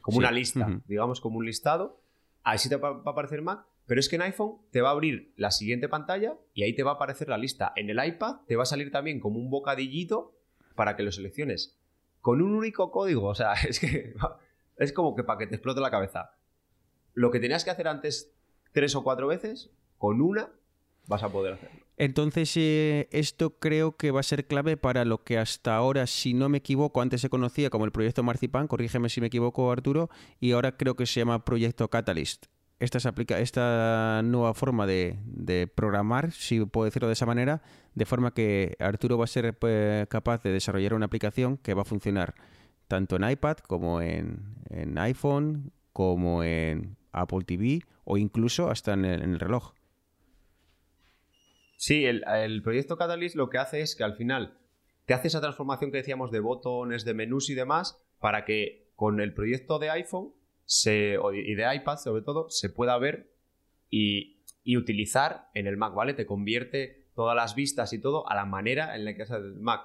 como Sí. una lista, digamos como un listado. Ahí sí te va va a aparecer Mac, pero es que en iPhone te va a abrir la siguiente pantalla y ahí te va a aparecer la lista. En el iPad te va a salir también como un bocadillito para que lo selecciones. Con un único código, o sea, es que es como que para que te explote la cabeza. Lo que tenías que hacer antes tres o cuatro veces, con una vas a poder hacerlo. Entonces, eh, esto creo que va a ser clave para lo que hasta ahora, si no me equivoco, antes se conocía como el proyecto Marzipan, corrígeme si me equivoco, Arturo, y ahora creo que se llama proyecto Catalyst. Esta, se aplica, esta nueva forma de, programar, si puedo decirlo de esa manera, de forma que Arturo va a ser pues, capaz de desarrollar una aplicación que va a funcionar tanto en iPad como en iPhone, como en Apple TV o incluso hasta en el- reloj. Sí, el, proyecto Catalyst lo que hace es que al final te hace esa transformación que decíamos de botones, de menús y demás, para que con el proyecto de iPhone y de iPad sobre todo se pueda ver y, y utilizar en el Mac, ¿vale? Te convierte todas las vistas y todo a la manera en la que hace el Mac.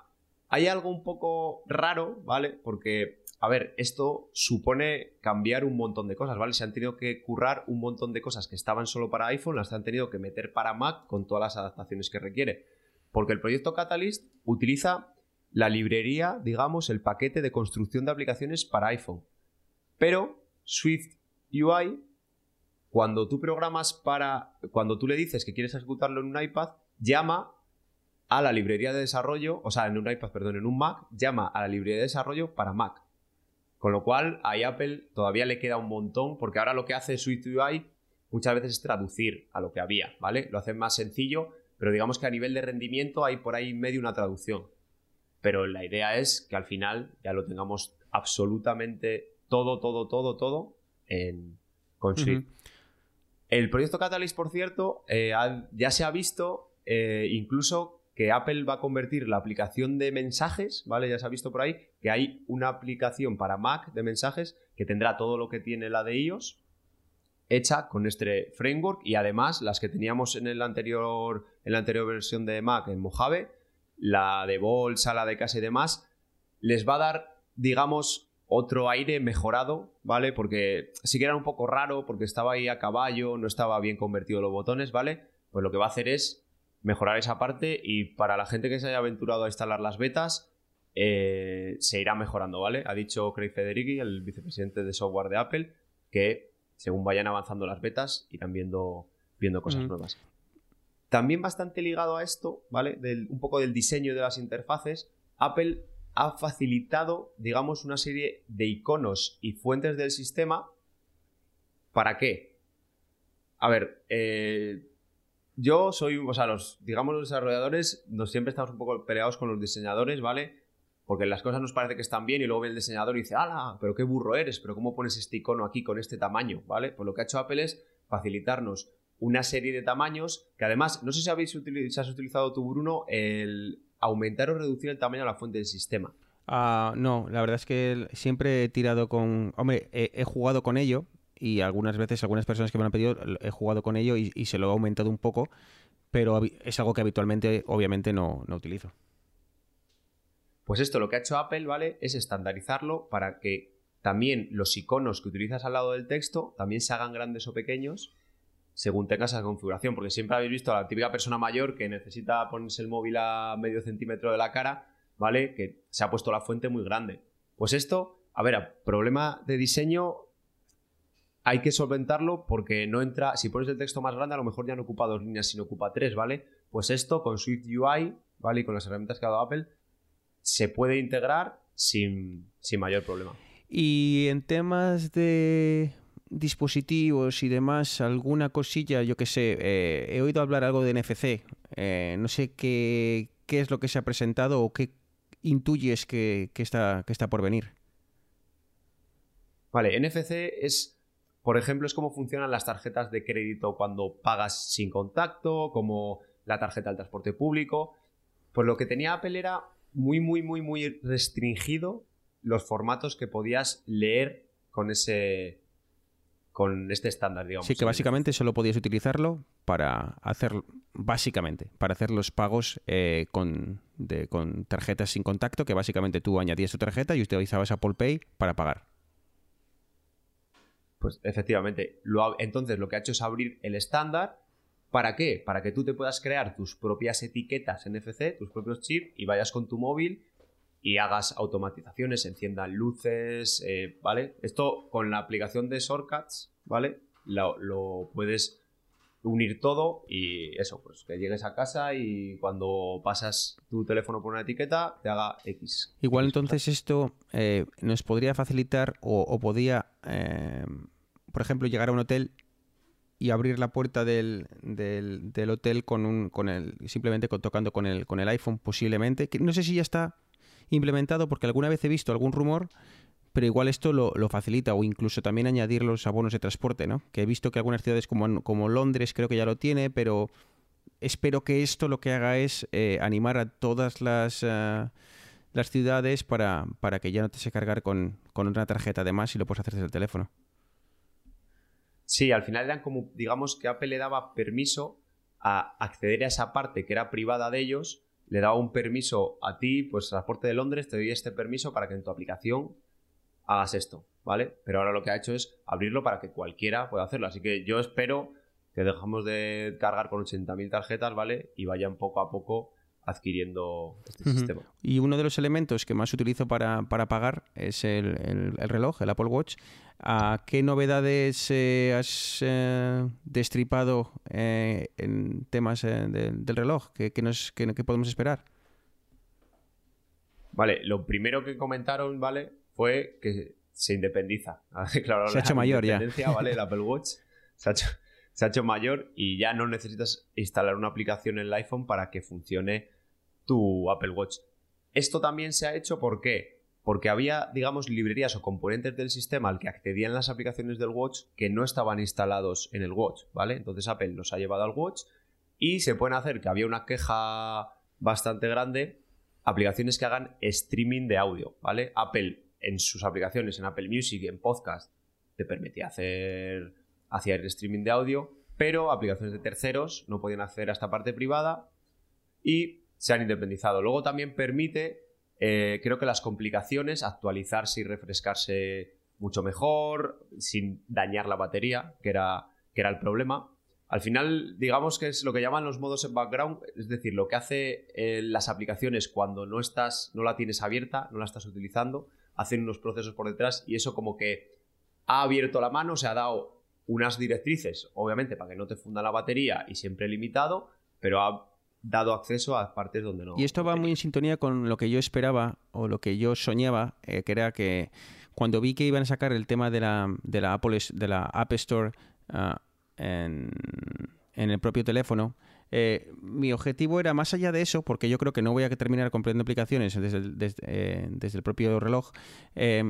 Hay algo un poco raro, ¿vale? Porque, a ver, esto supone cambiar un montón de cosas, ¿vale? Se han tenido que currar un montón de cosas que estaban solo para iPhone, las han tenido que meter para Mac con todas las adaptaciones que requiere. Porque el proyecto Catalyst utiliza la librería, digamos, el paquete de construcción de aplicaciones para iPhone. Pero Swift UI, cuando tú programas para. Cuando tú le dices que quieres ejecutarlo en un iPad, llama a la librería de desarrollo, o sea, en un iPad, perdón, en un Mac, llama a la librería de desarrollo para Mac. Con lo cual, a Apple todavía le queda un montón, porque ahora lo que hace Swift UI muchas veces es traducir a lo que había, ¿vale? Lo hacen más sencillo, pero digamos que a nivel de rendimiento hay por ahí en medio una traducción. pero la idea es que al final ya lo tengamos absolutamente todo, todo, todo, todo en, con Swift. El proyecto Catalyst, por cierto, eh, ya se ha visto eh, incluso que Apple va a convertir la aplicación de mensajes, ¿vale? Ya se ha visto por ahí que hay una aplicación para Mac de mensajes que tendrá todo lo que tiene la de iOS hecha con este framework y además las que teníamos en el anterior en la anterior versión de Mac en Mojave, la de bolsa, la de casa y demás, les va a dar, digamos, otro aire mejorado, ¿vale? Porque sí que era un poco raro, porque estaba ahí a caballo, no estaba bien convertido los botones, ¿vale? Pues lo que va a hacer es mejorar esa parte y para la gente que se haya aventurado a instalar las betas, eh, se irá mejorando, ¿vale? Ha dicho Craig Federighi, el vicepresidente de software de Apple, que según vayan avanzando las betas, irán viendo, viendo cosas nuevas. También bastante ligado a esto, ¿vale? Del- un poco del diseño de las interfaces, Apple ha facilitado, digamos, una serie de iconos y fuentes del sistema. ¿Para qué? A ver, eh, yo soy, o sea, los, digamos, los desarrolladores, nos siempre estamos un poco peleados con los diseñadores, ¿vale? Porque las cosas nos parece que están bien y luego viene el diseñador y dice, ¡ala! Pero qué burro eres, pero ¿cómo pones este icono aquí con este tamaño? ¿Vale? Pues lo que ha hecho Apple es facilitarnos una serie de tamaños que además, no sé si habéis utili- si has utilizado tú, Bruno, el aumentar o reducir el tamaño de la fuente del sistema. Ah, no, la verdad es que siempre he tirado con... Hombre, he, he jugado con ello y algunas veces, algunas personas que me lo han pedido, he jugado con ello y, se lo he aumentado un poco, pero es algo que habitualmente, obviamente, no, no utilizo. Pues esto lo que ha hecho Apple, ¿vale? Es estandarizarlo para que también los iconos que utilizas al lado del texto también se hagan grandes o pequeños según tengas esa configuración. Porque siempre habéis visto a la típica persona mayor que necesita ponerse el móvil a medio centímetro de la cara, ¿vale? Que se ha puesto la fuente muy grande. Pues esto, a ver, problema de diseño hay que solventarlo porque no entra, si pones el texto más grande a lo mejor ya no ocupa dos líneas, sino ocupa tres, ¿vale? Pues esto con Swift UI, ¿vale? Y con las herramientas que ha dado Apple, se puede integrar sin, sin mayor problema. Y en temas de dispositivos y demás, alguna cosilla, yo que sé, eh, he oído hablar algo de NFC. eh, no sé qué, qué es lo que se ha presentado o qué intuyes que, que está, que está por venir. Vale, NFC es, por ejemplo, es cómo funcionan las tarjetas de crédito cuando pagas sin contacto, como la tarjeta del transporte público. Pues lo que tenía Apple era muy, muy, muy, muy restringido los formatos que podías leer con ese con este estándar, digamos. Sí, que básicamente solo podías utilizarlo para hacer, básicamente, para hacer los pagos eh, con, de- con tarjetas sin contacto, que básicamente tú añadías tu tarjeta y utilizabas Apple Pay para pagar. Pues efectivamente. Lo ha- entonces lo que ha hecho es abrir el estándar. ¿Para qué? Para que tú te puedas crear tus propias etiquetas NFC, tus propios chips, y vayas con tu móvil y hagas automatizaciones, enciendan luces, eh, ¿vale? Esto con la aplicación de Shortcuts, ¿vale? Lo, lo puedes unir todo y eso, pues que llegues a casa y cuando pasas tu teléfono por una etiqueta te haga X. Igual entonces esto eh, nos podría facilitar o, o podía, eh, por ejemplo, llegar a un hotel y abrir la puerta del, del- del hotel con un, con el, simplemente con- tocando con el, con el iPhone posiblemente. Que no sé si ya está implementado porque alguna vez he visto algún rumor, pero igual esto lo, facilita o incluso también añadir los abonos de transporte, ¿no? Que he visto que algunas ciudades como, Londres creo que ya lo tiene, pero espero que esto lo que haga es eh, animar a todas las... ah, las ciudades para, para que ya no te se cargar con, con una tarjeta de más y lo puedes hacer desde el teléfono. Sí, al final eran como, digamos que Apple le daba permiso a acceder a esa parte que era privada de ellos, le daba un permiso a ti, pues Transporte de Londres, te doy este permiso para que en tu aplicación hagas esto, ¿vale? Pero ahora lo que ha hecho es abrirlo para que cualquiera pueda hacerlo. Así que yo espero que dejamos de cargar con 80.000 tarjetas, ¿vale? Y vayan poco a poco adquiriendo este sistema. Y uno de los elementos que más utilizo para, para pagar es el, el- el reloj, el Apple Watch. ¿A qué novedades eh, has eh, destripado eh, en temas eh, de- del reloj? ¿Qué, qué nos, qué- qué podemos esperar? Vale, lo primero que comentaron, ¿vale? Fue que se independiza. Ha declarado Se ha hecho mayor ya. ¿vale? El Apple Watch se ha, hecho, se ha hecho mayor y ya no necesitas instalar una aplicación en el iPhone para que funcione tu Apple Watch. esto también se ha hecho ¿por qué? Porque había, digamos, librerías o componentes del sistema al que accedían las aplicaciones del Watch que no estaban instalados en el Watch, ¿vale? Entonces Apple los ha llevado al Watch y se pueden hacer, que había una queja bastante grande, aplicaciones que hagan streaming de audio, ¿vale? Apple en sus aplicaciones, en Apple Music y en podcast, te permitía hacer, hacer streaming de audio, pero aplicaciones de terceros no podían acceder a esta parte privada y se han independizado. Luego también permite, eh, creo que las complicaciones, actualizarse y refrescarse mucho mejor, sin dañar la batería, que era, que era el problema. Al final, digamos que es lo que llaman los modos en background, es decir, lo que hace eh, las aplicaciones cuando no estás, no la tienes abierta, no la estás utilizando, hacen unos procesos por detrás y eso como que ha abierto la mano, se ha dado unas directrices, obviamente, para que no te funda la batería y siempre limitado, pero ha dado acceso a partes donde no. Y esto va muy en sintonía con lo que yo esperaba o lo que yo soñaba, eh, que era que cuando vi que iban a sacar el tema de la, de la, Apple, de la App Store ah, en, en el propio teléfono, eh, mi objetivo era más allá de eso, porque yo creo que no voy a terminar comprando aplicaciones desde el, desde, eh, desde el propio reloj. Eh,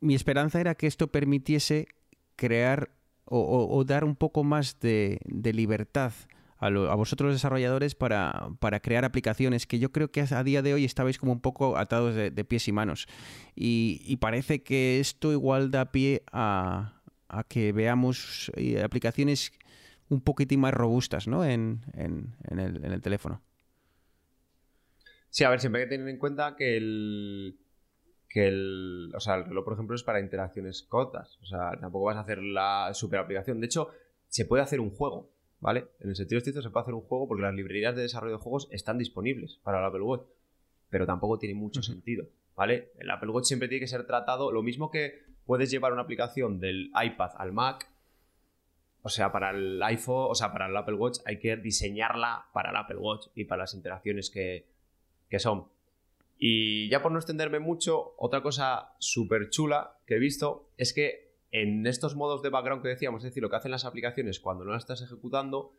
mi esperanza era que esto permitiese crear o, dar un poco más de, libertad a, lo- a vosotros los desarrolladores para, crear aplicaciones que yo creo que a día de hoy estabais como un poco atados de, pies y manos. Y, parece que esto igual da pie a, que veamos aplicaciones un poquitín más robustas ¿no? en, en- en el, en el teléfono. Sí, a ver, siempre hay que tener en cuenta que el. Que el. O sea, el reloj, por ejemplo, es para interacciones cortas. O sea, tampoco vas a hacer la super aplicación. De hecho, se puede hacer un juego, ¿vale? En el sentido estricto se puede hacer un juego porque las librerías de desarrollo de juegos están disponibles para el Apple Watch. Pero tampoco tiene mucho sentido, ¿vale? El Apple Watch siempre tiene que ser tratado. Lo mismo que puedes llevar una aplicación del iPad al Mac. O sea, para el iPhone, o sea, para el Apple Watch hay que diseñarla para el Apple Watch y para las interacciones que, que son. Y ya por no extenderme mucho, otra cosa súper chula que he visto es que en estos modos de background que decíamos, es decir, lo que hacen las aplicaciones cuando no las estás ejecutando,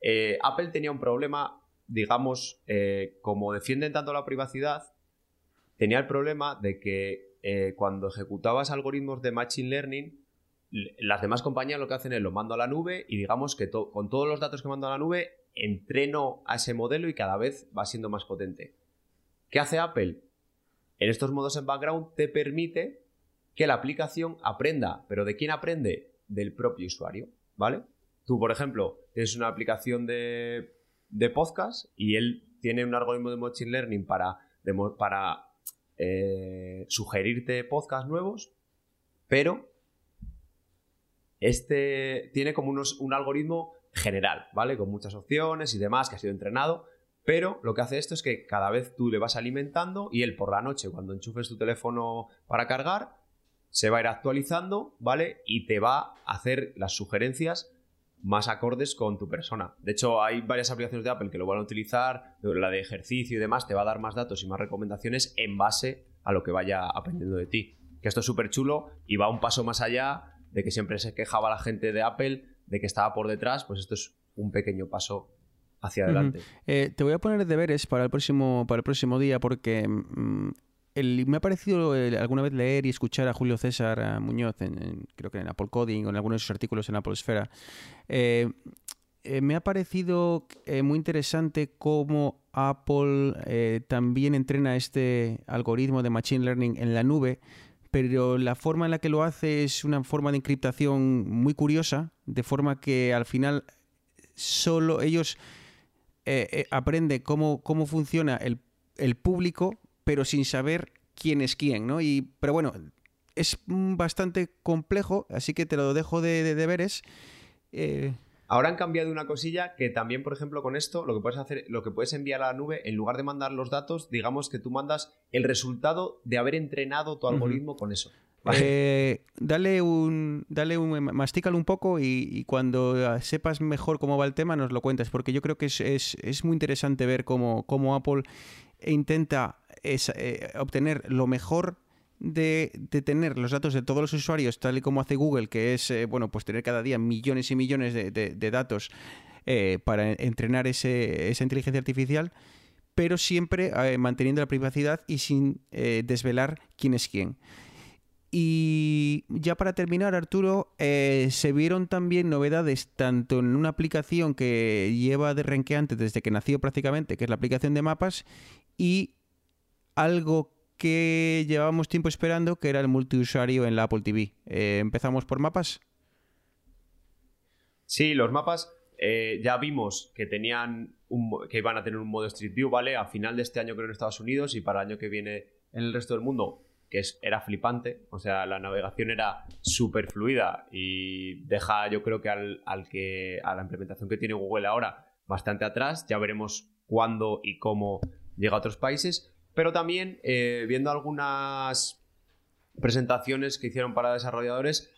eh, Apple tenía un problema, digamos, eh, como defienden tanto la privacidad, tenía el problema de que eh, cuando ejecutabas algoritmos de Machine Learning, las demás compañías lo que hacen es lo mando a la nube y digamos que con todos los datos que mando a la nube entreno a ese modelo y cada vez va siendo más potente. ¿Qué hace Apple? En estos modos en background te permite que la aplicación aprenda. ¿Pero de quién aprende? Del propio usuario, ¿vale? Tú, por ejemplo, tienes una aplicación de, de podcast y él tiene un algoritmo de Machine Learning para, de para eh, sugerirte podcasts nuevos, pero este tiene como unos, un algoritmo general, ¿vale? Con muchas opciones y demás, que ha sido entrenado, pero lo que hace esto es que cada vez tú le vas alimentando y él por la noche, cuando enchufes tu teléfono para cargar, se va a ir actualizando, ¿vale? Y te va a hacer las sugerencias más acordes con tu persona. De hecho, hay varias aplicaciones de Apple que lo van a utilizar, la de ejercicio y demás, te va a dar más datos y más recomendaciones en base a lo que vaya aprendiendo de ti. Que esto es súper chulo y va un paso más allá de que siempre se quejaba la gente de Apple de que estaba por detrás, pues esto es un pequeño paso hacia adelante. Eh, te voy a poner deberes para el próximo, para el próximo día porque mm, el- me ha parecido eh, alguna vez leer y escuchar a Julio César a Muñoz, en, en- creo que en Apple Coding o en algunos de sus artículos en Apple Esfera. Eh, eh, me ha parecido eh, muy interesante cómo Apple eh, también entrena este algoritmo de Machine Learning en la nube, pero la forma en la que lo hace es una forma de encriptación muy curiosa, de forma que al final solo ellos eh, eh, aprende cómo, cómo funciona el, el público, pero sin saber quién es quién, ¿no? Y, pero bueno, es bastante complejo, así que te lo dejo de, de deberes. Eh, Ahora han cambiado una cosilla que también, por ejemplo, con esto, lo que puedes hacer, lo que puedes enviar a la nube, en lugar de mandar los datos, digamos que tú mandas el resultado de haber entrenado tu algoritmo con eso. eh, dale un, dale un, mastícalo un poco y, y cuando ah, sepas mejor cómo va el tema nos lo cuentas, porque yo creo que es, es, es muy interesante ver cómo, cómo Apple intenta es- eh, obtener lo mejor de, tener los datos de todos los usuarios, tal y como hace Google, que es eh, bueno, pues tener cada día millones y millones de, de- datos eh, para entrenar ese- esa inteligencia artificial, pero siempre eh, manteniendo la privacidad y sin desvelar quién es quién. Y ya para terminar, Arturo, se vieron también novedades tanto en una aplicación que lleva de renqueante desde que nació prácticamente, que es la aplicación de mapas, y algo que llevábamos tiempo esperando, que era el multiusuario en la Apple TV. Eh, Empezamos por mapas. Sí, los mapas eh, ya vimos que tenían un que iban a tener un modo Street View, ¿vale? A final de este año creo en Estados Unidos y para el año que viene en el resto del mundo, que es, era flipante. O sea, la navegación era súper fluida y deja, yo creo que al, al que a la implementación que tiene Google ahora bastante atrás. Ya veremos cuándo y cómo llega a otros países. Pero también eh, viendo algunas presentaciones que hicieron para desarrolladores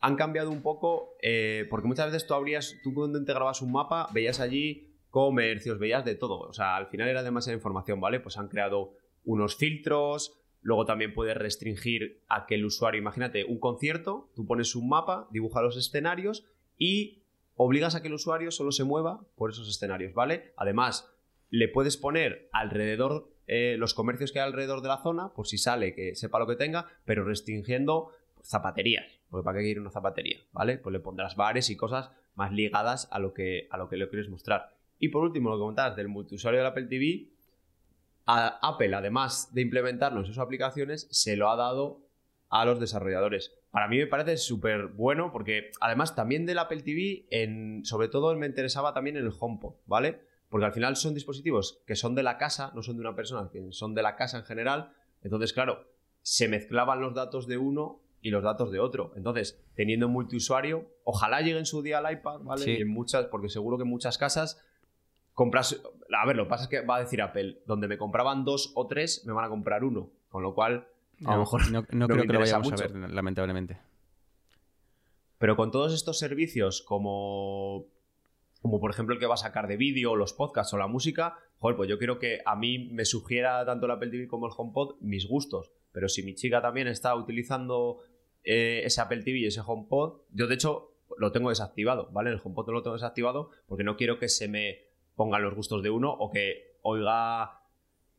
han cambiado un poco eh, porque muchas veces tú abrías, tú cuando integrabas un mapa veías allí comercios, veías de todo, o sea, al final era demasiada información, ¿vale? Pues han creado unos filtros, luego también puedes restringir a que el usuario, imagínate, un concierto, tú pones un mapa, dibuja los escenarios y obligas a que el usuario solo se mueva por esos escenarios, ¿vale? Además, le puedes poner alrededor eh, los comercios que hay alrededor de la zona, por si sale que sepa lo que tenga, pero restringiendo zapaterías, porque para qué quiere una zapatería, ¿vale? Pues le pondrás bares y cosas más ligadas a lo que, a lo que le quieres mostrar. Y por último, lo que comentabas del multiusuario del Apple TV, a Apple, además de implementarlo en sus aplicaciones, se lo ha dado a los desarrolladores. Para mí me parece súper bueno porque además también del Apple TV, en, sobre todo me interesaba también en el HomePod, ¿vale? Porque al final son dispositivos que son de la casa, no son de una persona, que son de la casa en general. Entonces, claro, se mezclaban los datos de uno y los datos de otro. Entonces, teniendo multiusuario, ojalá llegue en su día al iPad, ¿vale? Sí. Y en muchas, porque seguro que en muchas casas compras. A ver, lo que pasa es que va a decir Apple, donde me compraban dos o tres, me van a comprar uno. Con lo cual, a lo No, mejor. no, no no me creo que lo vayamos mucho. a ver, lamentablemente. Pero con todos estos servicios, como, como por ejemplo el que va a sacar de vídeo, los podcasts o la música, joder, pues yo quiero que a mí me sugiera tanto el Apple TV como el HomePod mis gustos. Pero si mi chica también está utilizando eh, ese Apple TV y ese HomePod, yo de hecho lo tengo desactivado, ¿vale? El HomePod lo tengo desactivado porque no quiero que se me pongan los gustos de uno o que oiga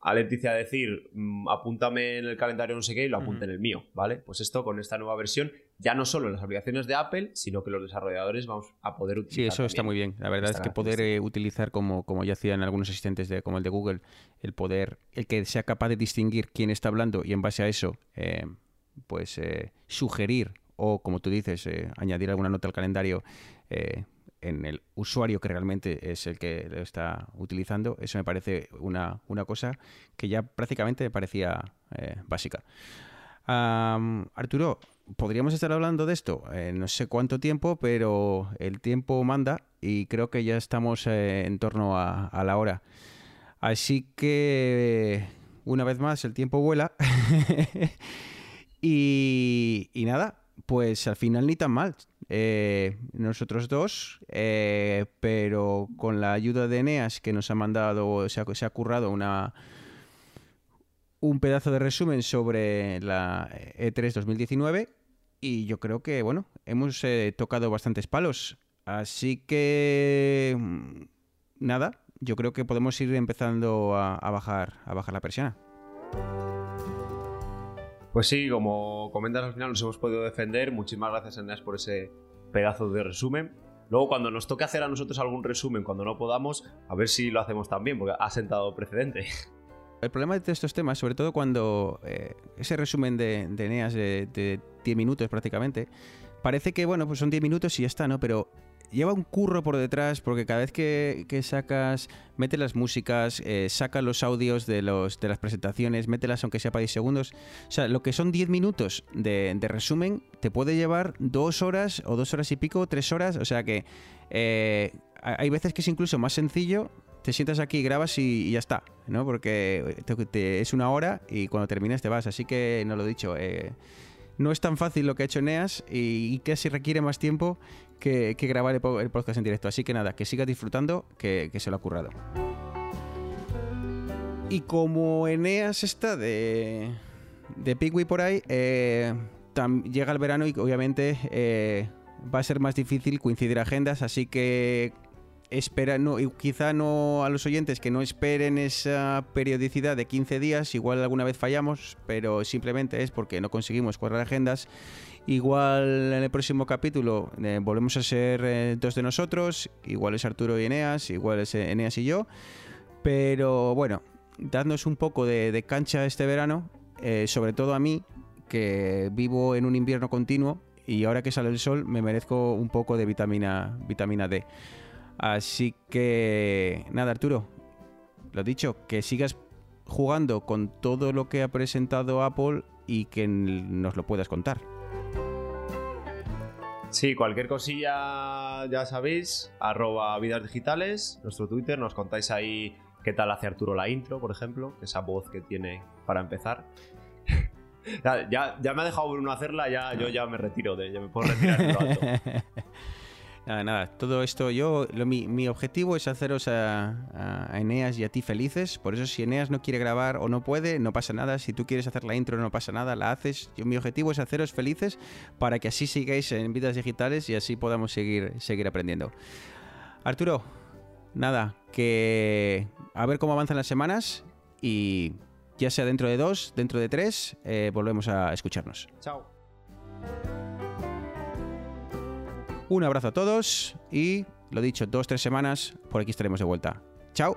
a Leticia decir, mm, apúntame en el calendario no sé qué y lo apunte en el mío, ¿vale? Pues esto con esta nueva versión, ya no solo en las aplicaciones de Apple, sino que los desarrolladores vamos a poder utilizar. Sí, eso está muy bien. La verdad es que poder eh, utilizar, como, como ya hacían algunos asistentes de, como el de Google, el poder, el que sea capaz de distinguir quién está hablando y en base a eso, eh, pues eh, sugerir o, como tú dices, eh, añadir alguna nota al calendario en el usuario que realmente es el que lo está utilizando, eso me parece una, una cosa que ya prácticamente me parecía eh, básica. Arturo, podríamos estar hablando de esto eh, no sé cuánto tiempo, pero el tiempo manda y creo que ya estamos eh, en torno a, a la hora. Así que, una vez más, el tiempo vuela. y, y nada, pues al final ni tan mal. Eh, nosotros dos, eh, pero con la ayuda de Eneas que nos ha mandado, se ha, se ha currado una, un pedazo de resumen sobre la E E3 2019 y yo creo que, bueno, hemos eh, tocado bastantes palos. Así que, mm, nada, yo creo que podemos ir empezando a, a bajar, a bajar la persiana. Pues sí, como comentas al final, nos hemos podido defender. Muchísimas gracias, Eneas, por ese pedazo de resumen. Luego, cuando nos toque hacer a nosotros algún resumen, cuando no podamos, a ver si lo hacemos también, porque ha sentado precedente. El problema de estos temas, sobre todo cuando eh, ese resumen de, de Eneas de, de 10 minutos prácticamente, parece que, bueno, pues son 10 minutos y ya está, ¿no? Pero lleva un curro por detrás porque cada vez que, sacas, mete las músicas, eh, saca los audios de, los, de las presentaciones, mételas aunque sea para 10 segundos. O sea, lo que son 10 minutos de, resumen te puede llevar dos horas o dos horas y pico, tres horas. O sea que eh, hay veces que es incluso más sencillo te sientas aquí, grabas y, ya está, ¿no? Porque te- es una hora y cuando terminas te vas. Así que, no lo he dicho, eh, no es tan fácil lo que ha hecho Neas y, y casi requiere más tiempo que, que grabar el, po- el podcast en directo. Así que nada, que siga disfrutando, que, que se lo ha currado. Y como Eneas está de, de Pigui por ahí, eh, llega el verano y obviamente eh, va a ser más difícil coincidir agendas, así que espera, no, y quizá no a los oyentes que no esperen esa periodicidad de 15 días, igual alguna vez fallamos, pero simplemente es porque no conseguimos cuadrar agendas. Igual en el próximo capítulo eh, volvemos a ser eh, dos de nosotros, igual es Arturo y Eneas, igual es eh, Eneas y yo, pero bueno, dadnos un poco de, de cancha este verano, sobre todo a mí, que vivo en un invierno continuo y ahora que sale el sol me merezco un poco de vitamina, vitamina D. Así que nada, Arturo, lo dicho, que sigas jugando con todo lo que ha presentado Apple y que nos lo puedas contar. Sí, cualquier cosilla ya sabéis, arroba vidas digitales, nuestro Twitter, nos contáis ahí qué tal hace Arturo la intro, por ejemplo, esa voz que tiene para empezar. ya, ya, ya me ha dejado Bruno hacerla, ya, yo ya me retiro, de, ya me puedo retirar lo alto. Nada, nada, todo esto yo, mi, objetivo es haceros a Eneas y a ti felices, por eso si Eneas no quiere grabar o no puede, no pasa nada, si tú quieres hacer la intro no pasa nada, la haces, yo, mi objetivo es haceros felices para que así sigáis en vidas digitales y así podamos seguir, seguir aprendiendo. Arturo, nada, que a ver cómo avanzan las semanas y ya sea dentro de dos, dentro de tres, eh, volvemos a escucharnos. Chao. Un abrazo a todos y, lo dicho, dos, tres semanas, por aquí estaremos de vuelta. Chao.